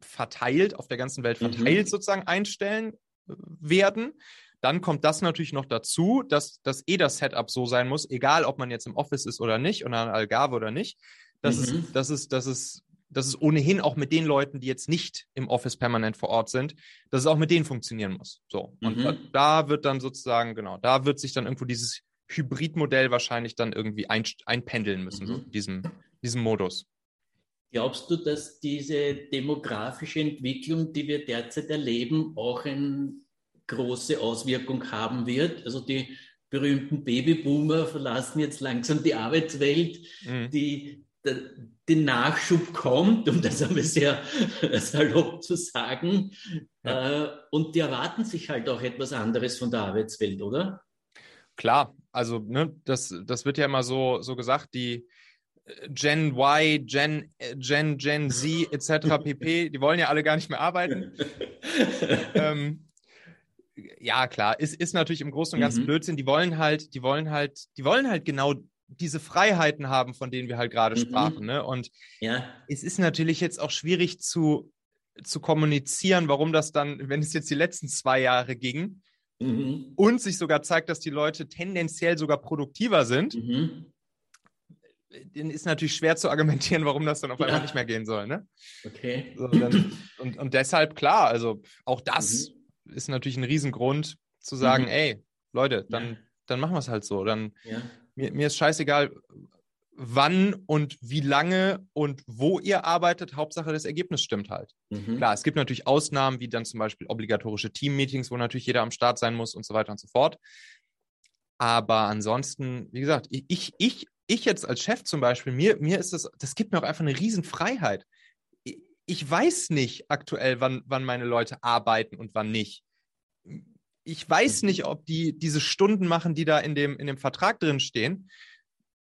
verteilt, auf der ganzen Welt mhm. verteilt mhm. sozusagen einstellen werden, dann kommt das natürlich noch dazu, dass, dass eh das Setup so sein muss, egal ob man jetzt im Office ist oder nicht oder an Algarve oder nicht. Das, mhm. ist, das, ist, das, ist, das ist ohnehin auch mit den Leuten, die jetzt nicht im Office permanent vor Ort sind, dass es auch mit denen funktionieren muss. So. Und mhm. da, da, wird dann sozusagen, genau, da wird sich dann irgendwo dieses Hybridmodell wahrscheinlich dann irgendwie ein, einpendeln müssen, mhm. so diesem, diesem Modus. Glaubst du, dass diese demografische Entwicklung, die wir derzeit erleben, auch ein große Auswirkung haben wird. Also die berühmten Babyboomer verlassen jetzt langsam die Arbeitswelt, mhm. die, der, den Nachschub kommt, um das einmal sehr salopp zu sagen. Ja. Äh, und die erwarten sich halt auch etwas anderes von der Arbeitswelt, oder? Klar, also ne, das, das wird ja immer so, so gesagt, die äh, Gen Y, Gen, äh, Gen, Gen Z etc. pp, die wollen ja alle gar nicht mehr arbeiten. ähm, ja, klar, ist, ist natürlich im Großen und Ganzen mhm. Blödsinn. Die wollen halt, die wollen halt, die wollen halt genau diese Freiheiten haben, von denen wir halt gerade mhm. sprachen. Ne? Und ja. es ist natürlich jetzt auch schwierig zu, zu kommunizieren, warum das dann, wenn es jetzt die letzten zwei Jahre ging mhm. und sich sogar zeigt, dass die Leute tendenziell sogar produktiver sind, mhm. dann ist natürlich schwer zu argumentieren, warum das dann auf einmal ja. nicht mehr gehen soll. Ne? Okay. So, dann, und, und deshalb klar, also auch das mhm ist natürlich ein Riesengrund zu sagen, mhm. ey, Leute, dann, ja. dann machen wir es halt so. Dann, ja. mir, mir ist scheißegal, wann und wie lange und wo ihr arbeitet. Hauptsache, das Ergebnis stimmt halt. Mhm. Klar, es gibt natürlich Ausnahmen, wie dann zum Beispiel obligatorische Team-Meetings, wo natürlich jeder am Start sein muss und so weiter und so fort. Aber ansonsten, wie gesagt, ich, ich, ich jetzt als Chef zum Beispiel, mir, mir ist das, das gibt mir auch einfach eine Riesenfreiheit ich weiß nicht aktuell, wann, wann meine Leute arbeiten und wann nicht. Ich weiß mhm. nicht, ob die diese Stunden machen, die da in dem, in dem Vertrag drin stehen,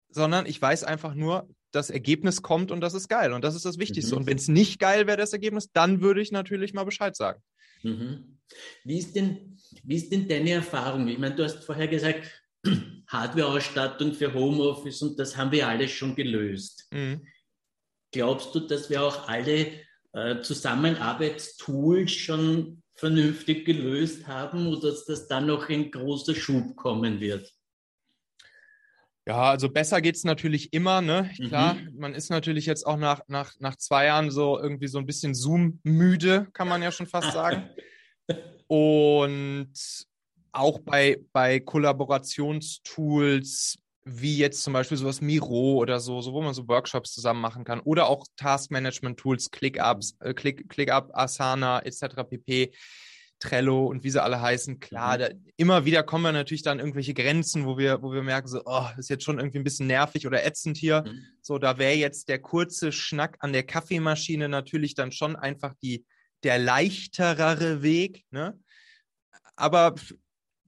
sondern ich weiß einfach nur, das Ergebnis kommt und das ist geil. Und das ist das Wichtigste. Mhm. Und wenn es nicht geil wäre, das Ergebnis, dann würde ich natürlich mal Bescheid sagen. Mhm. Wie, ist denn, wie ist denn deine Erfahrung? Ich meine, du hast vorher gesagt, Hardware-Ausstattung für Homeoffice und das haben wir alles schon gelöst. Mhm. Glaubst du, dass wir auch alle äh, Zusammenarbeitstools schon vernünftig gelöst haben oder dass das dann noch ein großer Schub kommen wird? Ja, also besser geht es natürlich immer, ne? Klar, mhm. man ist natürlich jetzt auch nach, nach, nach zwei Jahren so irgendwie so ein bisschen Zoom-müde, kann man ja schon fast sagen. Und auch bei, bei Kollaborationstools wie jetzt zum Beispiel sowas Miro oder so, so wo man so Workshops zusammen machen kann oder auch Taskmanagement-Tools, ClickUps, äh, Click, ClickUp, Asana etc. pp. Trello und wie sie alle heißen, klar, mhm. da, immer wieder kommen wir natürlich dann irgendwelche Grenzen, wo wir, wo wir merken, so, oh, ist jetzt schon irgendwie ein bisschen nervig oder ätzend hier. Mhm. So, da wäre jetzt der kurze Schnack an der Kaffeemaschine natürlich dann schon einfach die, der leichterere Weg, ne? Aber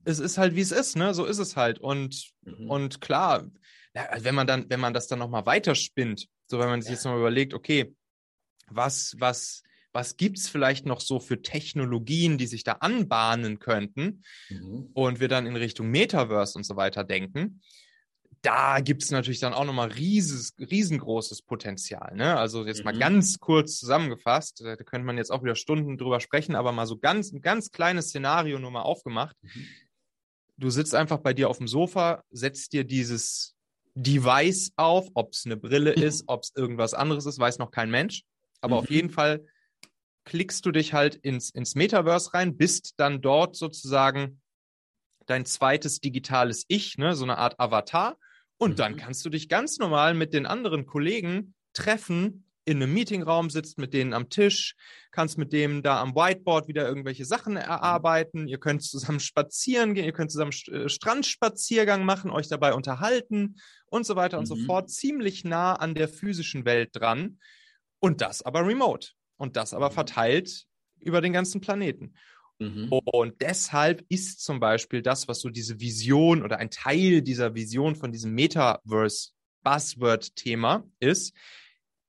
es ist halt, wie es ist, ne? So ist es halt. Und, mhm. und klar, also wenn man dann, wenn man das dann nochmal weiterspinnt, so wenn man sich jetzt nochmal überlegt, okay, was, was, was gibt es vielleicht noch so für Technologien, die sich da anbahnen könnten mhm. und wir dann in Richtung Metaverse und so weiter denken, da gibt es natürlich dann auch nochmal rieses, riesengroßes Potenzial. Ne? Also jetzt mhm. mal ganz kurz zusammengefasst, da könnte man jetzt auch wieder Stunden drüber sprechen, aber mal so ganz, ein ganz kleines Szenario nur mal aufgemacht. Mhm du sitzt einfach bei dir auf dem Sofa, setzt dir dieses Device auf, ob es eine Brille ist, ob es irgendwas anderes ist, weiß noch kein Mensch. Aber mhm. auf jeden Fall klickst du dich halt ins, ins Metaverse rein, bist dann dort sozusagen dein zweites digitales Ich, ne, so eine Art Avatar. Und mhm. dann kannst du dich ganz normal mit den anderen Kollegen treffen, in einem Meetingraum sitzt mit denen am Tisch, kannst mit dem da am Whiteboard wieder irgendwelche Sachen erarbeiten. Ihr könnt zusammen spazieren gehen, ihr könnt zusammen äh, Strandspaziergang machen, euch dabei unterhalten und so weiter mhm. und so mhm. fort. Ziemlich nah an der physischen Welt dran. Und das aber remote. Und das aber mhm. verteilt über den ganzen Planeten. Mhm. Und deshalb ist zum Beispiel das, was so diese Vision oder ein Teil dieser Vision von diesem Metaverse Buzzword-Thema ist,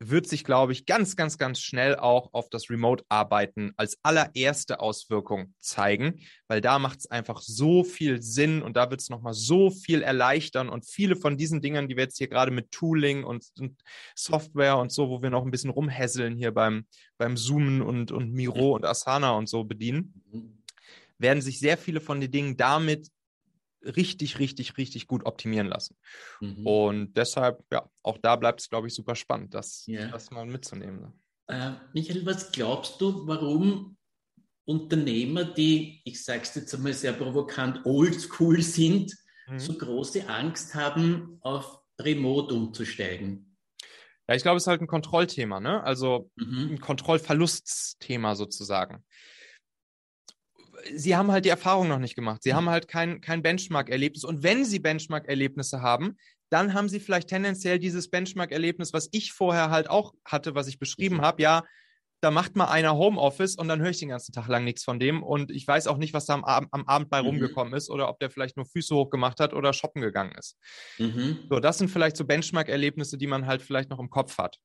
wird sich, glaube ich, ganz, ganz, ganz schnell auch auf das Remote-Arbeiten als allererste Auswirkung zeigen, weil da macht es einfach so viel Sinn und da wird es nochmal so viel erleichtern und viele von diesen Dingen, die wir jetzt hier gerade mit Tooling und, und, Software und so, wo wir noch ein bisschen rumhässeln hier beim, beim Zoomen und, und Miro und Asana und so bedienen, mhm. werden sich sehr viele von den Dingen damit richtig, richtig, richtig gut optimieren lassen. Mhm. Und deshalb, ja, auch da bleibt es, glaube ich, super spannend, das, ja. das mal mitzunehmen. Ne? Äh, Michael, was glaubst du, warum Unternehmer, die, ich sage es jetzt einmal sehr provokant, oldschool sind, mhm. so große Angst haben, auf Remote umzusteigen? Ja, ich glaube, es ist halt ein Kontrollthema, ne? Also mhm. ein Kontrollverluststhema sozusagen sie haben halt die Erfahrung noch nicht gemacht. Sie mhm. haben halt kein, kein Benchmark-Erlebnis. Und wenn sie Benchmark-Erlebnisse haben, dann haben sie vielleicht tendenziell dieses Benchmark-Erlebnis, was ich vorher halt auch hatte, was ich beschrieben mhm. habe. Ja, da macht mal einer Homeoffice und dann höre ich den ganzen Tag lang nichts von dem. Und ich weiß auch nicht, was da am, Ab am Abend bei mhm. rumgekommen ist oder ob der vielleicht nur Füße hochgemacht hat oder shoppen gegangen ist. Mhm. So, das sind vielleicht so Benchmark-Erlebnisse, die man halt vielleicht noch im Kopf hat.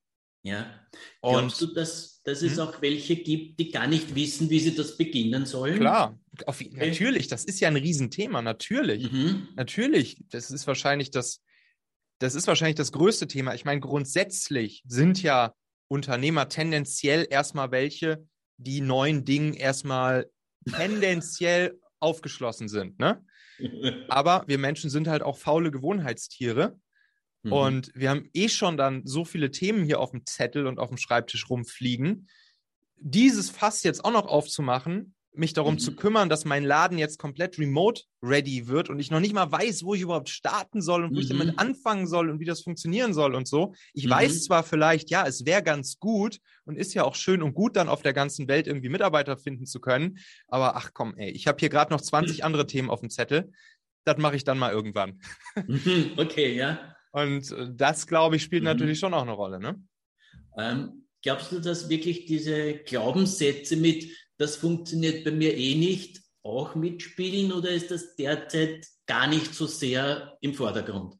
Ja. Glaubst und, du, dass, dass es hm? auch welche gibt, die gar nicht wissen, wie sie das beginnen sollen? Klar, auf, natürlich, das ist ja ein Riesenthema, natürlich. Mhm. Natürlich, das ist wahrscheinlich das, das ist wahrscheinlich das größte Thema. Ich meine, grundsätzlich sind ja Unternehmer tendenziell erstmal welche, die neuen Dingen erstmal tendenziell aufgeschlossen sind. Ne? Aber wir Menschen sind halt auch faule Gewohnheitstiere. Mhm. Und wir haben eh schon dann so viele Themen hier auf dem Zettel und auf dem Schreibtisch rumfliegen. Dieses Fass jetzt auch noch aufzumachen, mich darum mhm. zu kümmern, dass mein Laden jetzt komplett remote ready wird und ich noch nicht mal weiß, wo ich überhaupt starten soll und wo mhm. ich damit anfangen soll und wie das funktionieren soll und so. Ich mhm. weiß zwar vielleicht, ja, es wäre ganz gut und ist ja auch schön und gut, dann auf der ganzen Welt irgendwie Mitarbeiter finden zu können, aber ach komm, ey, ich habe hier gerade noch 20 andere Themen auf dem Zettel. Das mache ich dann mal irgendwann. Mhm. okay, ja. Und äh, das, glaube ich, spielt mhm. natürlich schon auch eine Rolle. Ne? Ähm, glaubst du, dass wirklich diese Glaubenssätze mit, das funktioniert bei mir eh nicht, auch mitspielen oder ist das derzeit gar nicht so sehr im Vordergrund?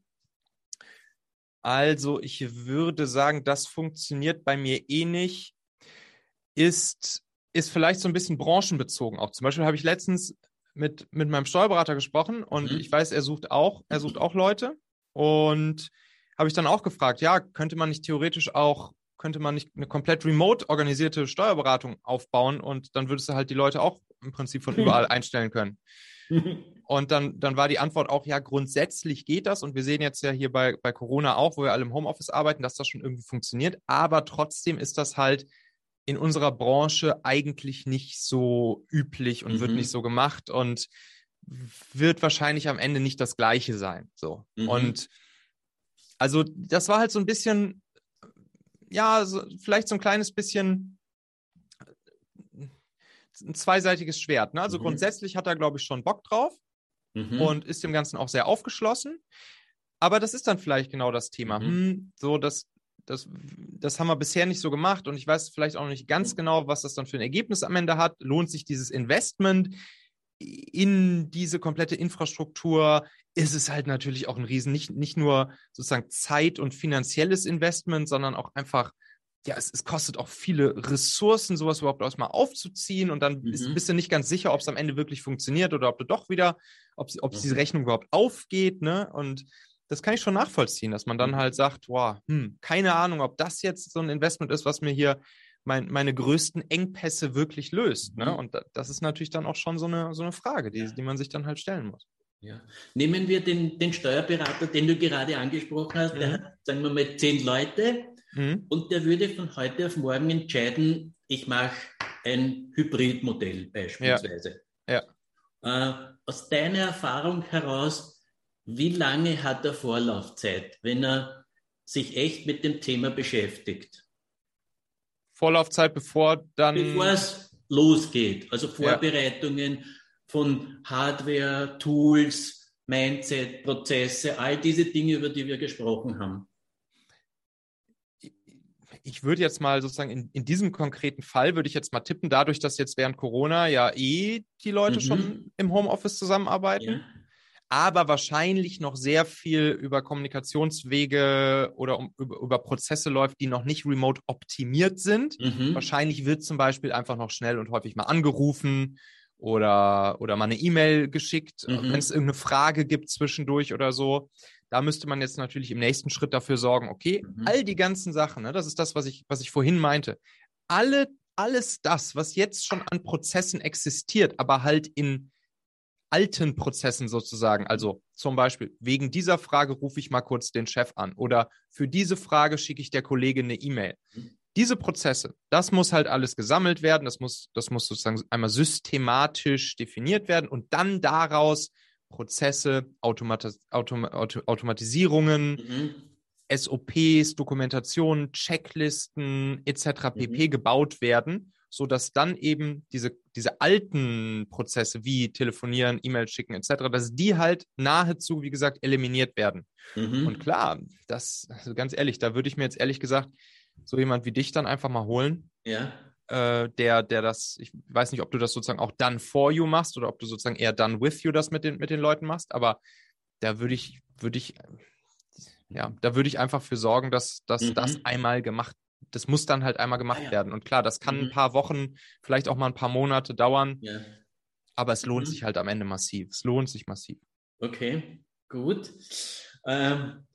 Also ich würde sagen, das funktioniert bei mir eh nicht, ist, ist vielleicht so ein bisschen branchenbezogen auch. Zum Beispiel habe ich letztens mit, mit meinem Steuerberater gesprochen und mhm. ich weiß, er sucht auch, er sucht auch Leute. Und habe ich dann auch gefragt, ja, könnte man nicht theoretisch auch, könnte man nicht eine komplett remote organisierte Steuerberatung aufbauen und dann würdest du halt die Leute auch im Prinzip von überall einstellen können. Und dann, dann war die Antwort auch, ja, grundsätzlich geht das. Und wir sehen jetzt ja hier bei, bei Corona auch, wo wir alle im Homeoffice arbeiten, dass das schon irgendwie funktioniert. Aber trotzdem ist das halt in unserer Branche eigentlich nicht so üblich und mhm. wird nicht so gemacht. Und wird wahrscheinlich am Ende nicht das Gleiche sein. So. Mhm. Und also das war halt so ein bisschen, ja, so, vielleicht so ein kleines bisschen ein zweiseitiges Schwert. Ne? Also mhm. grundsätzlich hat er, glaube ich, schon Bock drauf mhm. und ist dem Ganzen auch sehr aufgeschlossen. Aber das ist dann vielleicht genau das Thema. Mhm. Hm, so, das, das, das haben wir bisher nicht so gemacht und ich weiß vielleicht auch nicht ganz mhm. genau, was das dann für ein Ergebnis am Ende hat. Lohnt sich dieses Investment? In diese komplette Infrastruktur ist es halt natürlich auch ein Riesen, nicht, nicht nur sozusagen Zeit und finanzielles Investment, sondern auch einfach, ja, es, es kostet auch viele Ressourcen, sowas überhaupt erstmal aufzuziehen und dann mhm. bist, bist, du nicht ganz sicher, ob es am Ende wirklich funktioniert oder ob du doch wieder, ob, ob mhm. diese Rechnung überhaupt aufgeht, ne? Und das kann ich schon nachvollziehen, dass man dann mhm. halt sagt, wow, hm, keine Ahnung, ob das jetzt so ein Investment ist, was mir hier mein, meine größten Engpässe wirklich löst. Ne? Mhm. Und das ist natürlich dann auch schon so eine, so eine Frage, die, die man sich dann halt stellen muss. Ja. Nehmen wir den, den Steuerberater, den du gerade angesprochen hast, mhm. der hat, sagen wir mal, zehn Leute mhm. und der würde von heute auf morgen entscheiden, ich mache ein Hybridmodell beispielsweise. Ja. ja. Äh, aus deiner Erfahrung heraus, wie lange hat er Vorlaufzeit, wenn er sich echt mit dem Thema beschäftigt? Vorlaufzeit, bevor dann. Bevor es losgeht. Also Vorbereitungen ja. von Hardware, Tools, Mindset, Prozesse, all diese Dinge, über die wir gesprochen haben. Ich würde jetzt mal sozusagen in, in diesem konkreten Fall würde ich jetzt mal tippen, dadurch, dass jetzt während Corona ja eh die Leute mhm. schon im Homeoffice zusammenarbeiten. Ja aber wahrscheinlich noch sehr viel über Kommunikationswege oder um, über, über, Prozesse läuft, die noch nicht remote optimiert sind. Mhm. Wahrscheinlich wird zum Beispiel einfach noch schnell und häufig mal angerufen oder, oder mal eine E-Mail geschickt, mhm. wenn es irgendeine Frage gibt zwischendurch oder so. Da müsste man jetzt natürlich im nächsten Schritt dafür sorgen, okay, mhm. all die ganzen Sachen, ne, das ist das, was ich, was ich vorhin meinte. Alle, alles das, was jetzt schon an Prozessen existiert, aber halt in alten Prozessen sozusagen. Also zum Beispiel, wegen dieser Frage rufe ich mal kurz den Chef an oder für diese Frage schicke ich der Kollegin eine E-Mail. Diese Prozesse, das muss halt alles gesammelt werden, das muss, das muss sozusagen einmal systematisch definiert werden und dann daraus Prozesse, Automatis Autom Auto Automatisierungen, mhm. SOPs, Dokumentationen, Checklisten etc. pp. Mhm. gebaut werden, so dass dann eben diese, diese alten Prozesse wie telefonieren, E-Mail schicken etc., dass die halt nahezu, wie gesagt, eliminiert werden. Mhm. Und klar, das, also ganz ehrlich, da würde ich mir jetzt ehrlich gesagt so jemand wie dich dann einfach mal holen. Ja. Äh, der, der das, ich weiß nicht, ob du das sozusagen auch done for you machst oder ob du sozusagen eher done with you das mit den, mit den Leuten machst, aber da würde ich, würde ich, ja, da würde ich einfach für sorgen, dass, dass mhm. das einmal gemacht das muss dann halt einmal gemacht ah, ja. werden. Und klar, das kann mhm. ein paar Wochen, vielleicht auch mal ein paar Monate dauern. Ja. Aber es lohnt mhm. sich halt am Ende massiv. Es lohnt sich massiv. Okay, gut. Ähm,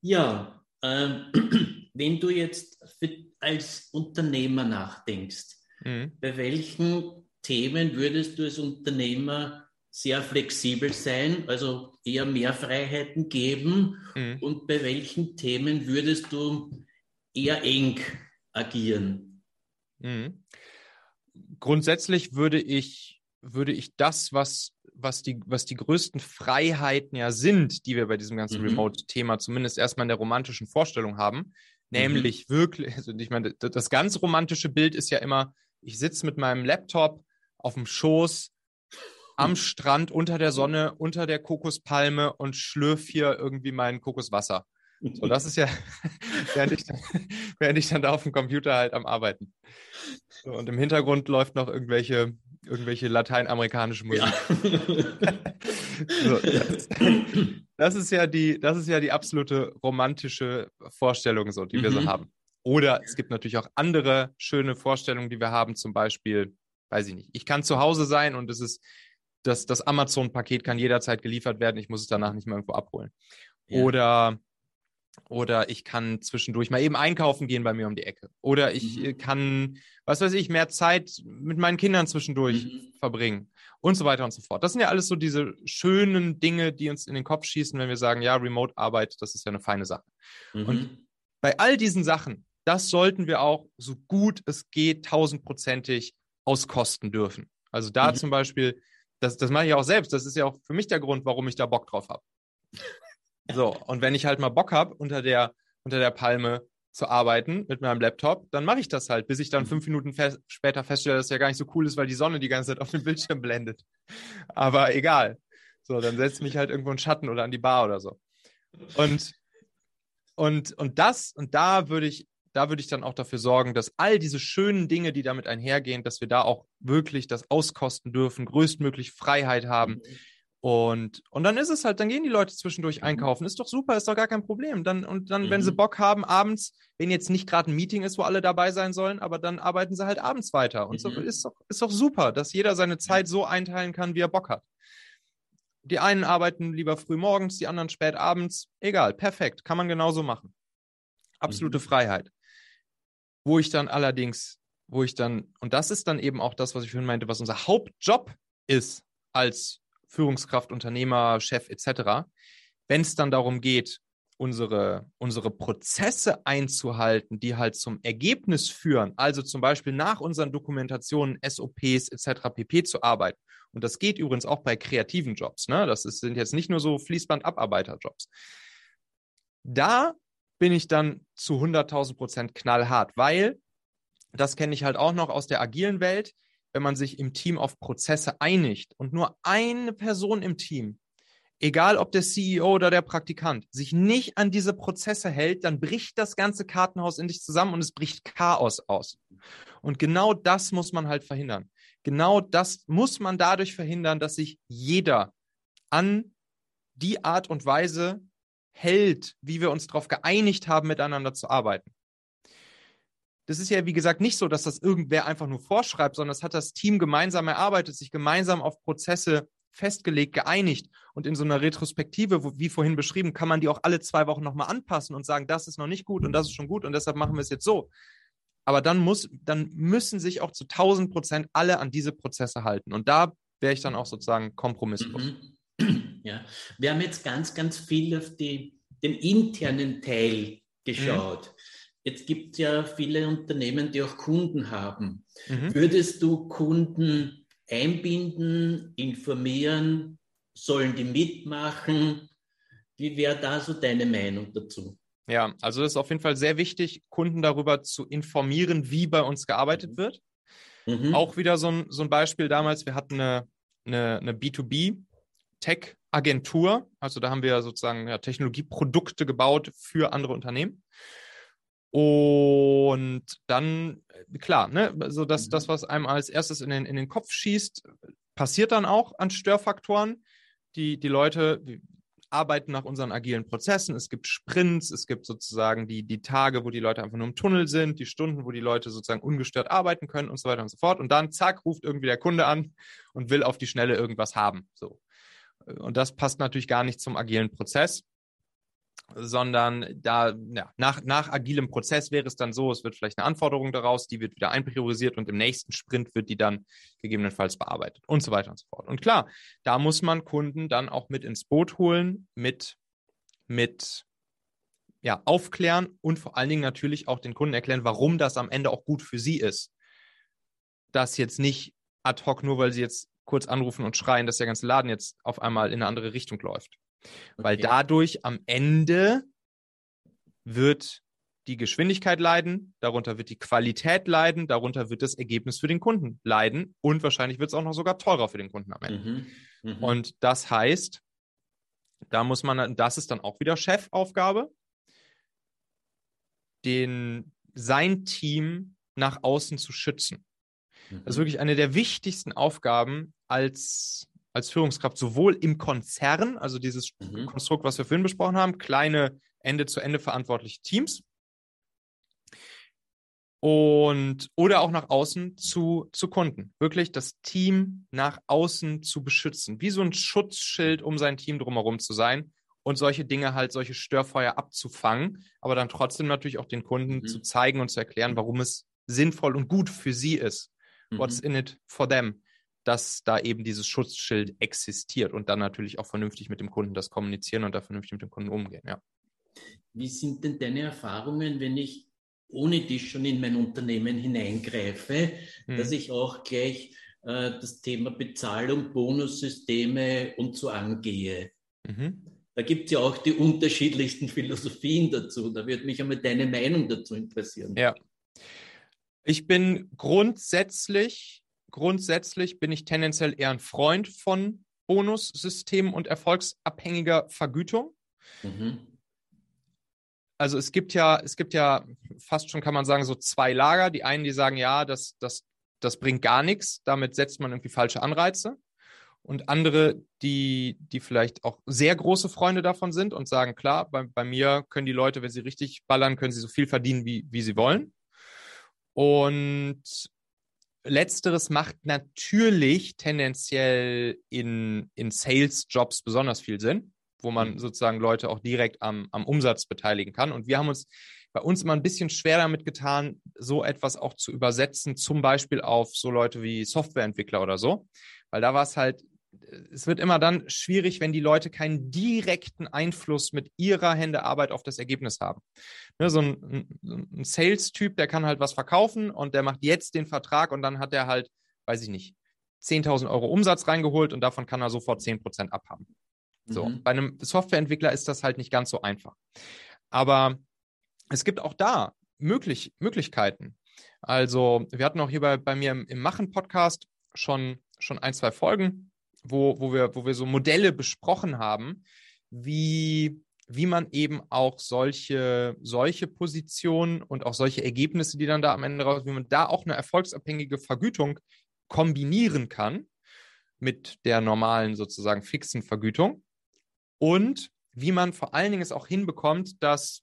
ja, ähm, wenn du jetzt für, als Unternehmer nachdenkst, mhm. bei welchen Themen würdest du als Unternehmer sehr flexibel sein, also eher mehr Freiheiten geben? Mhm. Und bei welchen Themen würdest du eher eng agieren? Mhm. Grundsätzlich würde ich, würde ich das, was, was, die, was die größten Freiheiten ja sind, die wir bei diesem ganzen mhm. Remote-Thema zumindest erstmal in der romantischen Vorstellung haben, mhm. nämlich wirklich, also ich meine, das ganz romantische Bild ist ja immer, ich sitze mit meinem Laptop auf dem Schoß am Strand unter der Sonne, unter der Kokospalme und schlürf hier irgendwie mein Kokoswasser. So, das ist ja, während ich, dann, während ich dann da auf dem Computer halt am Arbeiten. So, und im Hintergrund läuft noch irgendwelche, irgendwelche lateinamerikanische Musik. Ja. so, das, das, ist ja die, das ist ja die absolute romantische Vorstellung, so, die wir so mhm. haben. Oder es gibt natürlich auch andere schöne Vorstellungen, die wir haben, zum Beispiel, weiß ich nicht, ich kann zu Hause sein und es ist, das, das Amazon-Paket kann jederzeit geliefert werden, ich muss es danach nicht mehr irgendwo abholen. Ja. Oder oder ich kann zwischendurch mal eben einkaufen gehen bei mir um die Ecke. Oder ich mhm. kann, was weiß ich, mehr Zeit mit meinen Kindern zwischendurch mhm. verbringen. Und so weiter und so fort. Das sind ja alles so diese schönen Dinge, die uns in den Kopf schießen, wenn wir sagen, ja, Remote-Arbeit, das ist ja eine feine Sache. Mhm. Und bei all diesen Sachen, das sollten wir auch so gut es geht tausendprozentig auskosten dürfen. Also da mhm. zum Beispiel, das, das mache ich auch selbst. Das ist ja auch für mich der Grund, warum ich da Bock drauf habe. So, und wenn ich halt mal Bock habe, unter der, unter der Palme zu arbeiten mit meinem Laptop, dann mache ich das halt, bis ich dann fünf Minuten fest, später feststelle, dass es ja gar nicht so cool ist, weil die Sonne die ganze Zeit auf dem Bildschirm blendet. Aber egal. So, dann setze ich mich halt irgendwo in Schatten oder an die Bar oder so. Und, und, und das, und da würde ich, da würde ich dann auch dafür sorgen, dass all diese schönen Dinge, die damit einhergehen, dass wir da auch wirklich das auskosten dürfen, größtmöglich Freiheit haben. Und, und dann ist es halt, dann gehen die Leute zwischendurch mhm. einkaufen. Ist doch super, ist doch gar kein Problem. Dann, und dann, mhm. wenn sie mhm. Bock haben, abends, wenn jetzt nicht gerade ein Meeting ist, wo alle dabei sein sollen, aber dann arbeiten sie halt abends weiter. Und mhm. so ist doch, ist doch super, dass jeder seine Zeit so einteilen kann, wie er Bock hat. Die einen arbeiten lieber früh morgens, die anderen spät abends. Egal, perfekt, kann man genauso machen. Absolute mhm. Freiheit. Wo ich dann allerdings, wo ich dann, und das ist dann eben auch das, was ich vorhin meinte, was unser Hauptjob ist als Führungskraft, Unternehmer, Chef etc. Wenn es dann darum geht, unsere, unsere Prozesse einzuhalten, die halt zum Ergebnis führen, also zum Beispiel nach unseren Dokumentationen, SOPs etc. pp. zu arbeiten. Und das geht übrigens auch bei kreativen Jobs. Ne? Das ist, sind jetzt nicht nur so Fließbandabarbeiterjobs. Da bin ich dann zu 100.000 Prozent knallhart, weil das kenne ich halt auch noch aus der agilen Welt, wenn man sich im Team auf Prozesse einigt und nur eine Person im Team egal ob der CEO oder der Praktikant, sich nicht an diese Prozesse hält, dann bricht das ganze Kartenhaus in dich zusammen und es bricht Chaos aus. Und genau das muss man halt verhindern. Genau das muss man dadurch verhindern, dass sich jeder an die Art und Weise hält, wie wir uns darauf geeinigt haben, miteinander zu arbeiten. Das ist ja, wie gesagt, nicht so, dass das irgendwer einfach nur vorschreibt, sondern es hat das Team gemeinsam erarbeitet, sich gemeinsam auf Prozesse festgelegt, geeinigt. Und in so einer Retrospektive, wo, wie vorhin beschrieben, kann man die auch alle zwei Wochen nochmal anpassen und sagen, das ist noch nicht gut und das ist schon gut und deshalb machen wir es jetzt so. Aber dann muss, dann müssen sich auch zu 1000 Prozent alle an diese Prozesse halten. Und da wäre ich dann auch sozusagen kompromisslos. Mhm. Ja, wir haben jetzt ganz, ganz viel auf die, den internen Teil geschaut. Mhm. Jetzt gibt es ja viele Unternehmen, die auch Kunden haben. Mhm. Würdest du Kunden einbinden, informieren, sollen die mitmachen? Wie wäre da so deine Meinung dazu? Ja, also es ist auf jeden Fall sehr wichtig, Kunden darüber zu informieren, wie bei uns gearbeitet mhm. wird. Mhm. Auch wieder so ein, so ein Beispiel damals, wir hatten eine, eine, eine B2B-Tech-Agentur, also da haben wir sozusagen ja, Technologieprodukte gebaut für andere Unternehmen. Und dann, äh, klar, ne, also das, das, mhm. was einem als erstes in den, in den Kopf schießt, passiert dann auch an Störfaktoren. Die, die Leute arbeiten nach unseren agilen Prozessen. Es gibt Sprints, es gibt sozusagen die, die Tage, wo die Leute einfach nur im Tunnel sind, die Stunden, wo die Leute sozusagen ungestört arbeiten können und so weiter und so fort. Und dann, zack, ruft irgendwie der Kunde an und will auf die Schnelle irgendwas haben. So. Und das passt natürlich gar nicht zum agilen Prozess sondern da ja, nach, nach agilem Prozess wäre es dann so, es wird vielleicht eine Anforderung daraus, die wird wieder einpriorisiert und im nächsten Sprint wird die dann gegebenenfalls bearbeitet und so weiter und so fort. Und klar, da muss man Kunden dann auch mit ins Boot holen, mit, mit ja, aufklären und vor allen Dingen natürlich auch den Kunden erklären, warum das am Ende auch gut für sie ist. Das jetzt nicht ad hoc, nur weil sie jetzt kurz anrufen und schreien, dass der ganze Laden jetzt auf einmal in eine andere Richtung läuft. Weil dadurch am Ende wird die Geschwindigkeit leiden, darunter wird die Qualität leiden, darunter wird das Ergebnis für den Kunden leiden und wahrscheinlich wird es auch noch sogar teurer für den Kunden am Ende. Mhm. Mhm. Und das heißt, da muss man, das ist dann auch wieder Chefaufgabe, den, sein Team nach außen zu schützen. Mhm. Das ist mhm. wirklich eine der wichtigsten Aufgaben als als Führungskraft sowohl im Konzern, also dieses mhm. Konstrukt, was wir vorhin besprochen haben, kleine Ende-zu-Ende verantwortliche Teams, und oder auch nach außen zu, zu Kunden. Wirklich das Team nach außen zu beschützen, wie so ein Schutzschild um sein Team drumherum zu sein und solche Dinge halt, solche Störfeuer abzufangen, aber dann trotzdem natürlich auch den Kunden mhm. zu zeigen und zu erklären, warum es sinnvoll und gut für sie ist. Mhm. What's in it for them? Dass da eben dieses Schutzschild existiert und dann natürlich auch vernünftig mit dem Kunden das kommunizieren und da vernünftig mit dem Kunden umgehen, ja. Wie sind denn deine Erfahrungen, wenn ich ohne dich schon in mein Unternehmen hineingreife, hm. dass ich auch gleich äh, das Thema Bezahlung, Bonussysteme und so angehe? Mhm. Da gibt es ja auch die unterschiedlichsten Philosophien dazu. Da würde mich einmal deine Meinung dazu interessieren. Ja. Ich bin grundsätzlich grundsätzlich bin ich tendenziell eher ein Freund von Bonussystemen und erfolgsabhängiger Vergütung. Mhm. Also es gibt ja, es gibt ja fast schon, kann man sagen, so zwei Lager. Die einen, die sagen, ja, das, das, das bringt gar nichts, damit setzt man irgendwie falsche Anreize. Und andere, die, die vielleicht auch sehr große Freunde davon sind und sagen, klar, bei, bei mir können die Leute, wenn sie richtig ballern, können sie so viel verdienen, wie, wie sie wollen. Und Letzteres macht natürlich tendenziell in, in Sales-Jobs besonders viel Sinn, wo man mhm. sozusagen Leute auch direkt am, am Umsatz beteiligen kann. Und wir haben uns bei uns immer ein bisschen schwer damit getan, so etwas auch zu übersetzen, zum Beispiel auf so Leute wie Softwareentwickler oder so. Weil da war es halt es wird immer dann schwierig, wenn die Leute keinen direkten Einfluss mit ihrer Hände Arbeit auf das Ergebnis haben. Ne, so ein, ein Sales-Typ, der kann halt was verkaufen und der macht jetzt den Vertrag und dann hat er halt, weiß ich nicht, 10.000 Euro Umsatz reingeholt und davon kann er sofort 10% abhaben. So, mhm. bei einem Softwareentwickler ist das halt nicht ganz so einfach. Aber es gibt auch da möglich, Möglichkeiten. Also, wir hatten auch hier bei, bei mir im, im Machen-Podcast schon, schon ein, zwei Folgen, wo, wo, wir, wo wir so Modelle besprochen haben, wie, wie man eben auch solche, solche Positionen und auch solche Ergebnisse, die dann da am Ende raus, wie man da auch eine erfolgsabhängige Vergütung kombinieren kann mit der normalen sozusagen fixen Vergütung und wie man vor allen Dingen es auch hinbekommt, dass,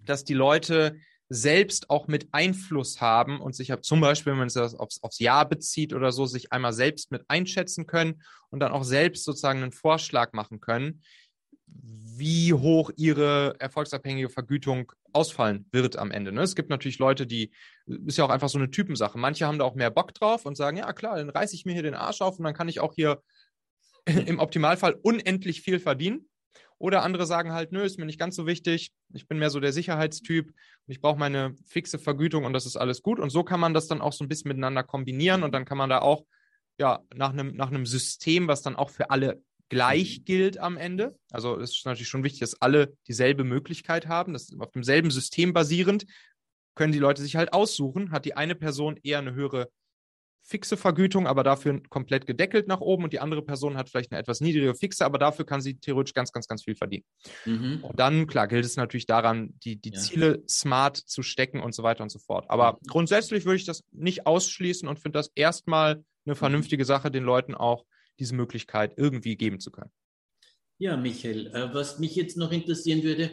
dass die Leute selbst auch mit Einfluss haben und sich zum Beispiel, wenn man es aufs, aufs Jahr bezieht oder so, sich einmal selbst mit einschätzen können und dann auch selbst sozusagen einen Vorschlag machen können, wie hoch ihre erfolgsabhängige Vergütung ausfallen wird am Ende. Ne? Es gibt natürlich Leute, die, ist ja auch einfach so eine Typensache. Manche haben da auch mehr Bock drauf und sagen, ja klar, dann reiße ich mir hier den Arsch auf und dann kann ich auch hier im Optimalfall unendlich viel verdienen. Oder andere sagen halt, nö, ist mir nicht ganz so wichtig. Ich bin mehr so der Sicherheitstyp und ich brauche meine fixe Vergütung und das ist alles gut. Und so kann man das dann auch so ein bisschen miteinander kombinieren und dann kann man da auch ja nach einem, nach einem System, was dann auch für alle gleich mhm. gilt am Ende. Also es ist natürlich schon wichtig, dass alle dieselbe Möglichkeit haben. Das auf demselben System basierend können die Leute sich halt aussuchen. Hat die eine Person eher eine höhere fixe Vergütung, aber dafür komplett gedeckelt nach oben und die andere Person hat vielleicht eine etwas niedrigere fixe, aber dafür kann sie theoretisch ganz, ganz, ganz viel verdienen. Mhm. Und dann, klar, gilt es natürlich daran, die, die ja. Ziele smart zu stecken und so weiter und so fort. Aber mhm. grundsätzlich würde ich das nicht ausschließen und finde das erstmal eine vernünftige Sache, den Leuten auch diese Möglichkeit irgendwie geben zu können. Ja, Michael, äh, was mich jetzt noch interessieren würde,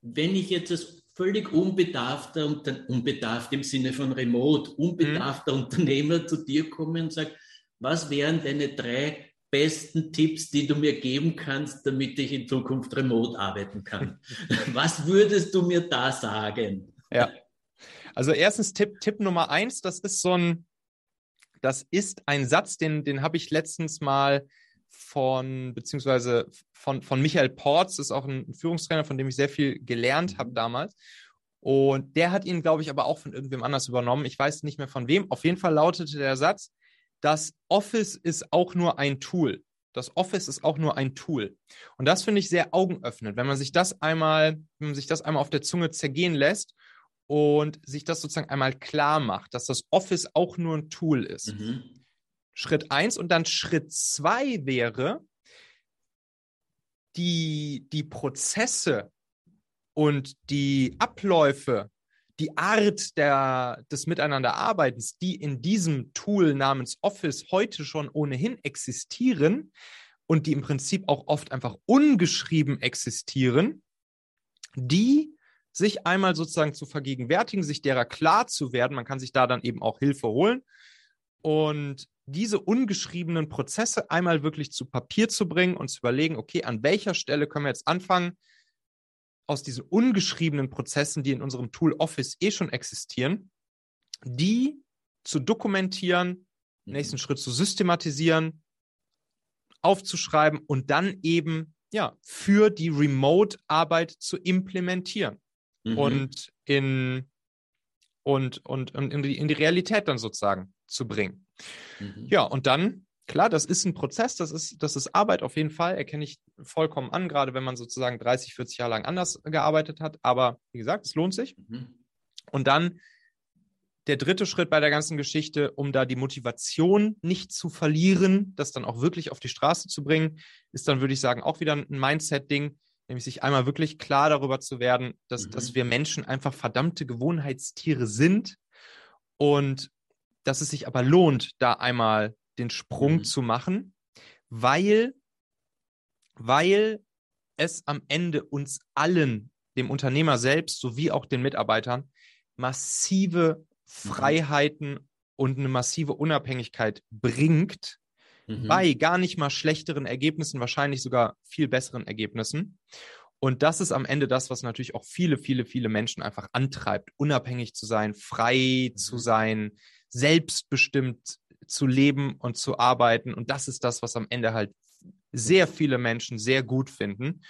wenn ich jetzt als völlig unbedarfter, unbedarft im Sinne von remote, unbedarfter mhm. Unternehmer zu dir komme und sage, was wären deine drei besten Tipps, die du mir geben kannst, damit ich in Zukunft remote arbeiten kann? was würdest du mir da sagen? Ja. Also erstens Tipp, Tipp Nummer eins, das ist so ein, das ist ein Satz, den, den habe ich letztens mal von, beziehungsweise von, von Michael Porz, ist auch ein Führungstrainer, von dem ich sehr viel gelernt habe mhm. damals. Und der hat ihn, glaube ich, aber auch von irgendwem anders übernommen. Ich weiß nicht mehr von wem. Auf jeden Fall lautete der Satz, das Office ist auch nur ein Tool. Das Office ist auch nur ein Tool. Und das finde ich sehr augenöffnend, wenn man sich das einmal, wenn man sich das einmal auf der Zunge zergehen lässt und sich das sozusagen einmal klar macht, dass das Office auch nur ein Tool ist. Mhm. Schritt eins und dann Schritt zwei wäre, die, die Prozesse und die Abläufe, die Art der, des Miteinanderarbeitens, die in diesem Tool namens Office heute schon ohnehin existieren und die im Prinzip auch oft einfach ungeschrieben existieren, die sich einmal sozusagen zu vergegenwärtigen, sich derer klar zu werden. Man kann sich da dann eben auch Hilfe holen und diese ungeschriebenen Prozesse einmal wirklich zu Papier zu bringen und zu überlegen, okay, an welcher Stelle können wir jetzt anfangen, aus diesen ungeschriebenen Prozessen, die in unserem Tool Office eh schon existieren, die zu dokumentieren, mhm. nächsten Schritt zu systematisieren, aufzuschreiben und dann eben ja für die Remote-Arbeit zu implementieren mhm. und in und, und, und in, die, in die Realität dann sozusagen zu bringen. Mhm. Ja, und dann, klar, das ist ein Prozess, das ist, das ist Arbeit auf jeden Fall, erkenne ich vollkommen an, gerade wenn man sozusagen 30, 40 Jahre lang anders gearbeitet hat. Aber wie gesagt, es lohnt sich. Mhm. Und dann der dritte Schritt bei der ganzen Geschichte, um da die Motivation nicht zu verlieren, das dann auch wirklich auf die Straße zu bringen, ist dann, würde ich sagen, auch wieder ein Mindset-Ding nämlich sich einmal wirklich klar darüber zu werden, dass, mhm. dass wir Menschen einfach verdammte Gewohnheitstiere sind und dass es sich aber lohnt, da einmal den Sprung mhm. zu machen, weil, weil es am Ende uns allen, dem Unternehmer selbst sowie auch den Mitarbeitern, massive mhm. Freiheiten und eine massive Unabhängigkeit bringt, mhm. bei gar nicht mal schlechteren Ergebnissen, wahrscheinlich sogar viel besseren Ergebnissen. Und das ist am Ende das, was natürlich auch viele, viele, viele Menschen einfach antreibt, unabhängig zu sein, frei mhm. zu sein, selbstbestimmt zu leben und zu arbeiten. Und das ist das, was am Ende halt sehr viele Menschen sehr gut finden.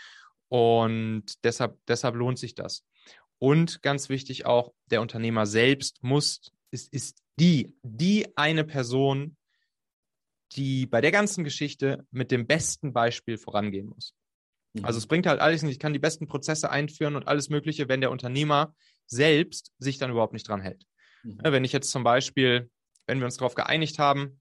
Und deshalb, deshalb lohnt sich das. Und ganz wichtig auch, der Unternehmer selbst muss, ist, ist die, die eine Person, die bei der ganzen Geschichte mit dem besten Beispiel vorangehen muss. Also es bringt halt alles nicht, ich kann die besten Prozesse einführen und alles Mögliche, wenn der Unternehmer selbst sich dann überhaupt nicht dran hält. Mhm. Wenn ich jetzt zum Beispiel, wenn wir uns darauf geeinigt haben,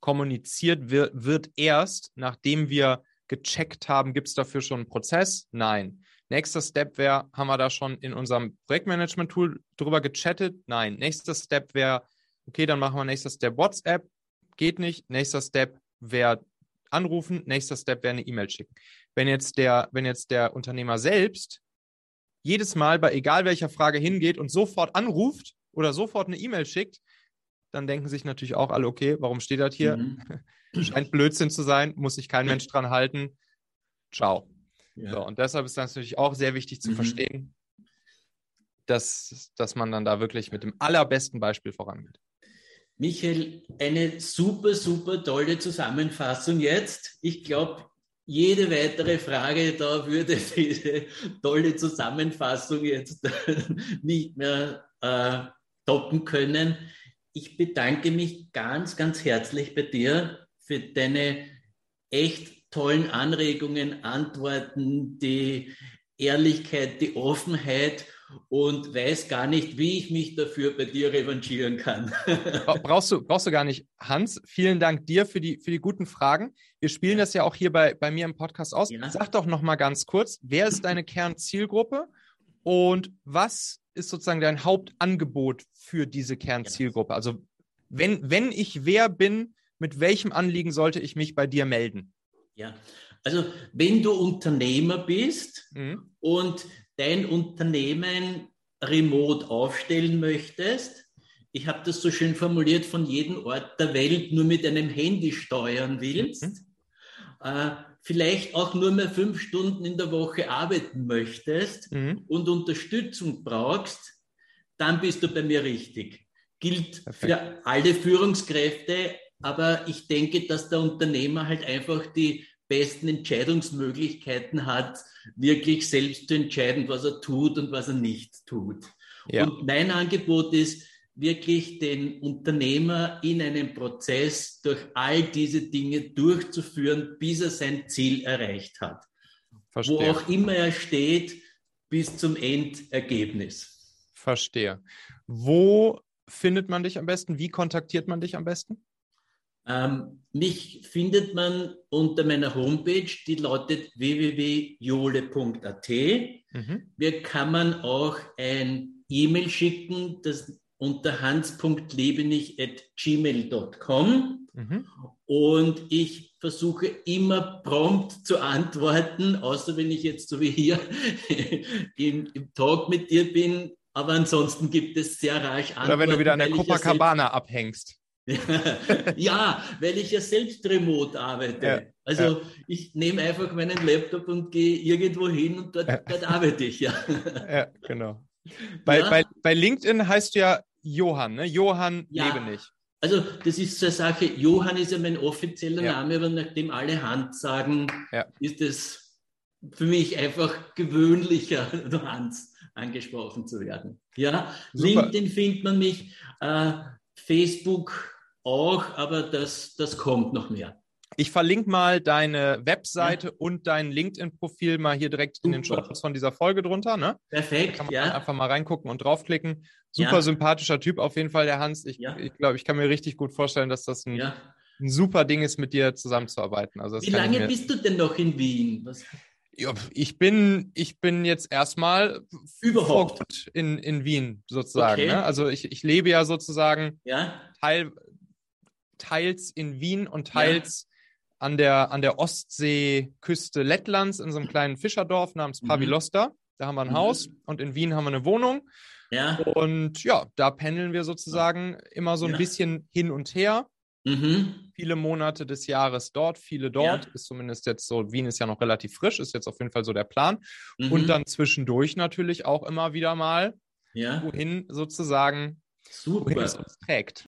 kommuniziert wird, wird erst, nachdem wir gecheckt haben, gibt es dafür schon einen Prozess? Nein. Nächster Step wäre, haben wir da schon in unserem Projektmanagement-Tool drüber gechattet? Nein. Nächster Step wäre, okay, dann machen wir nächster Step WhatsApp. Geht nicht. Nächster Step wäre anrufen. Nächster Step wäre eine E-Mail schicken. Wenn jetzt der, wenn jetzt der Unternehmer selbst jedes Mal bei egal welcher Frage hingeht und sofort anruft oder sofort eine E-Mail schickt, dann denken sich natürlich auch alle, okay, warum steht das hier? Mhm. Scheint Blödsinn zu sein, muss sich kein Mensch dran halten. Ciao. Ja. So, und deshalb ist das natürlich auch sehr wichtig zu mhm. verstehen, dass, dass man dann da wirklich mit dem allerbesten Beispiel vorangeht. Michael, eine super, super tolle Zusammenfassung jetzt. Ich glaube, jede weitere Frage da würde diese tolle Zusammenfassung jetzt nicht mehr äh, toppen können. Ich bedanke mich ganz, ganz herzlich bei dir für deine echt tollen Anregungen, Antworten, die Ehrlichkeit, die Offenheit und weiß gar nicht, wie ich mich dafür bei dir revanchieren kann. brauchst, du, brauchst du gar nicht. Hans, vielen Dank dir für die, für die guten Fragen. Wir spielen das ja auch hier bei, bei mir im Podcast aus. Ja. Sag doch noch mal ganz kurz, wer ist deine Kernzielgruppe und was ist sozusagen dein Hauptangebot für diese Kernzielgruppe? Also wenn, wenn ich wer bin, mit welchem Anliegen sollte ich mich bei dir melden? Ja, also wenn du Unternehmer bist mhm. und dein Unternehmen remote aufstellen möchtest, ich habe das so schön formuliert, von jedem Ort der Welt nur mit einem Handy steuern willst, mhm. äh, vielleicht auch nur mehr fünf Stunden in der Woche arbeiten möchtest mhm. und Unterstützung brauchst, dann bist du bei mir richtig. Gilt Perfekt. für alle Führungskräfte, aber ich denke, dass der Unternehmer halt einfach die besten Entscheidungsmöglichkeiten hat, wirklich selbst zu entscheiden, was er tut und was er nicht tut. Ja. Und mein Angebot ist, wirklich den Unternehmer in einem Prozess durch all diese Dinge durchzuführen, bis er sein Ziel erreicht hat. Verstehe. Wo auch immer er steht, bis zum Endergebnis. Verstehe. Wo findet man dich am besten? Wie kontaktiert man dich am besten? Ähm, mich findet man unter meiner Homepage, die lautet www.jole.at. Mhm. Mir kann man auch ein E-Mail schicken, das unter hans.lebenich.gmail.com. Mhm. Und ich versuche immer prompt zu antworten, außer wenn ich jetzt so wie hier im, im Talk mit dir bin. Aber ansonsten gibt es sehr rasch Antworten. Oder wenn du wieder an der Copacabana abhängst. Ja, weil ich ja selbst remote arbeite. Ja, also ja. ich nehme einfach meinen Laptop und gehe irgendwo hin und dort, ja. dort arbeite ich, ja. Ja, genau. Bei, bei, bei LinkedIn heißt du ja Johann, ne? Johann ja. nicht. Also das ist so eine Sache, Johann ist ja mein offizieller Name, aber nachdem alle Hand sagen, ist es für mich einfach gewöhnlicher, Hans angesprochen zu werden. Ja, Super. LinkedIn findet man mich, äh, Facebook auch, aber das, das kommt noch mehr. Ich verlinke mal deine Webseite ja. und dein LinkedIn-Profil mal hier direkt Super. in den Show von dieser Folge drunter. Ne? Perfekt. Da kann man ja. einfach mal reingucken und draufklicken. Super ja. sympathischer Typ auf jeden Fall, der Hans. Ich, ja. ich glaube, ich kann mir richtig gut vorstellen, dass das ein, ein super Ding ist, mit dir zusammenzuarbeiten. Also Wie lange bist du denn noch in Wien? Was? Ich bin, ich bin jetzt erstmal überhaupt in, in Wien sozusagen. Okay. Ne? Also ich, ich lebe ja sozusagen ja. Teil, teils in Wien und teils ja. an, der, an der Ostseeküste Lettlands in so einem kleinen Fischerdorf namens mhm. Pavilosta. Da haben wir ein mhm. Haus und in Wien haben wir eine Wohnung. Ja. Und ja, da pendeln wir sozusagen immer so ein ja. bisschen hin und her. Mhm. Viele Monate des Jahres dort, viele dort. Ja. Ist zumindest jetzt so, Wien ist ja noch relativ frisch, ist jetzt auf jeden Fall so der Plan. Mhm. Und dann zwischendurch natürlich auch immer wieder mal, ja. wohin sozusagen, Super. wohin es uns trägt.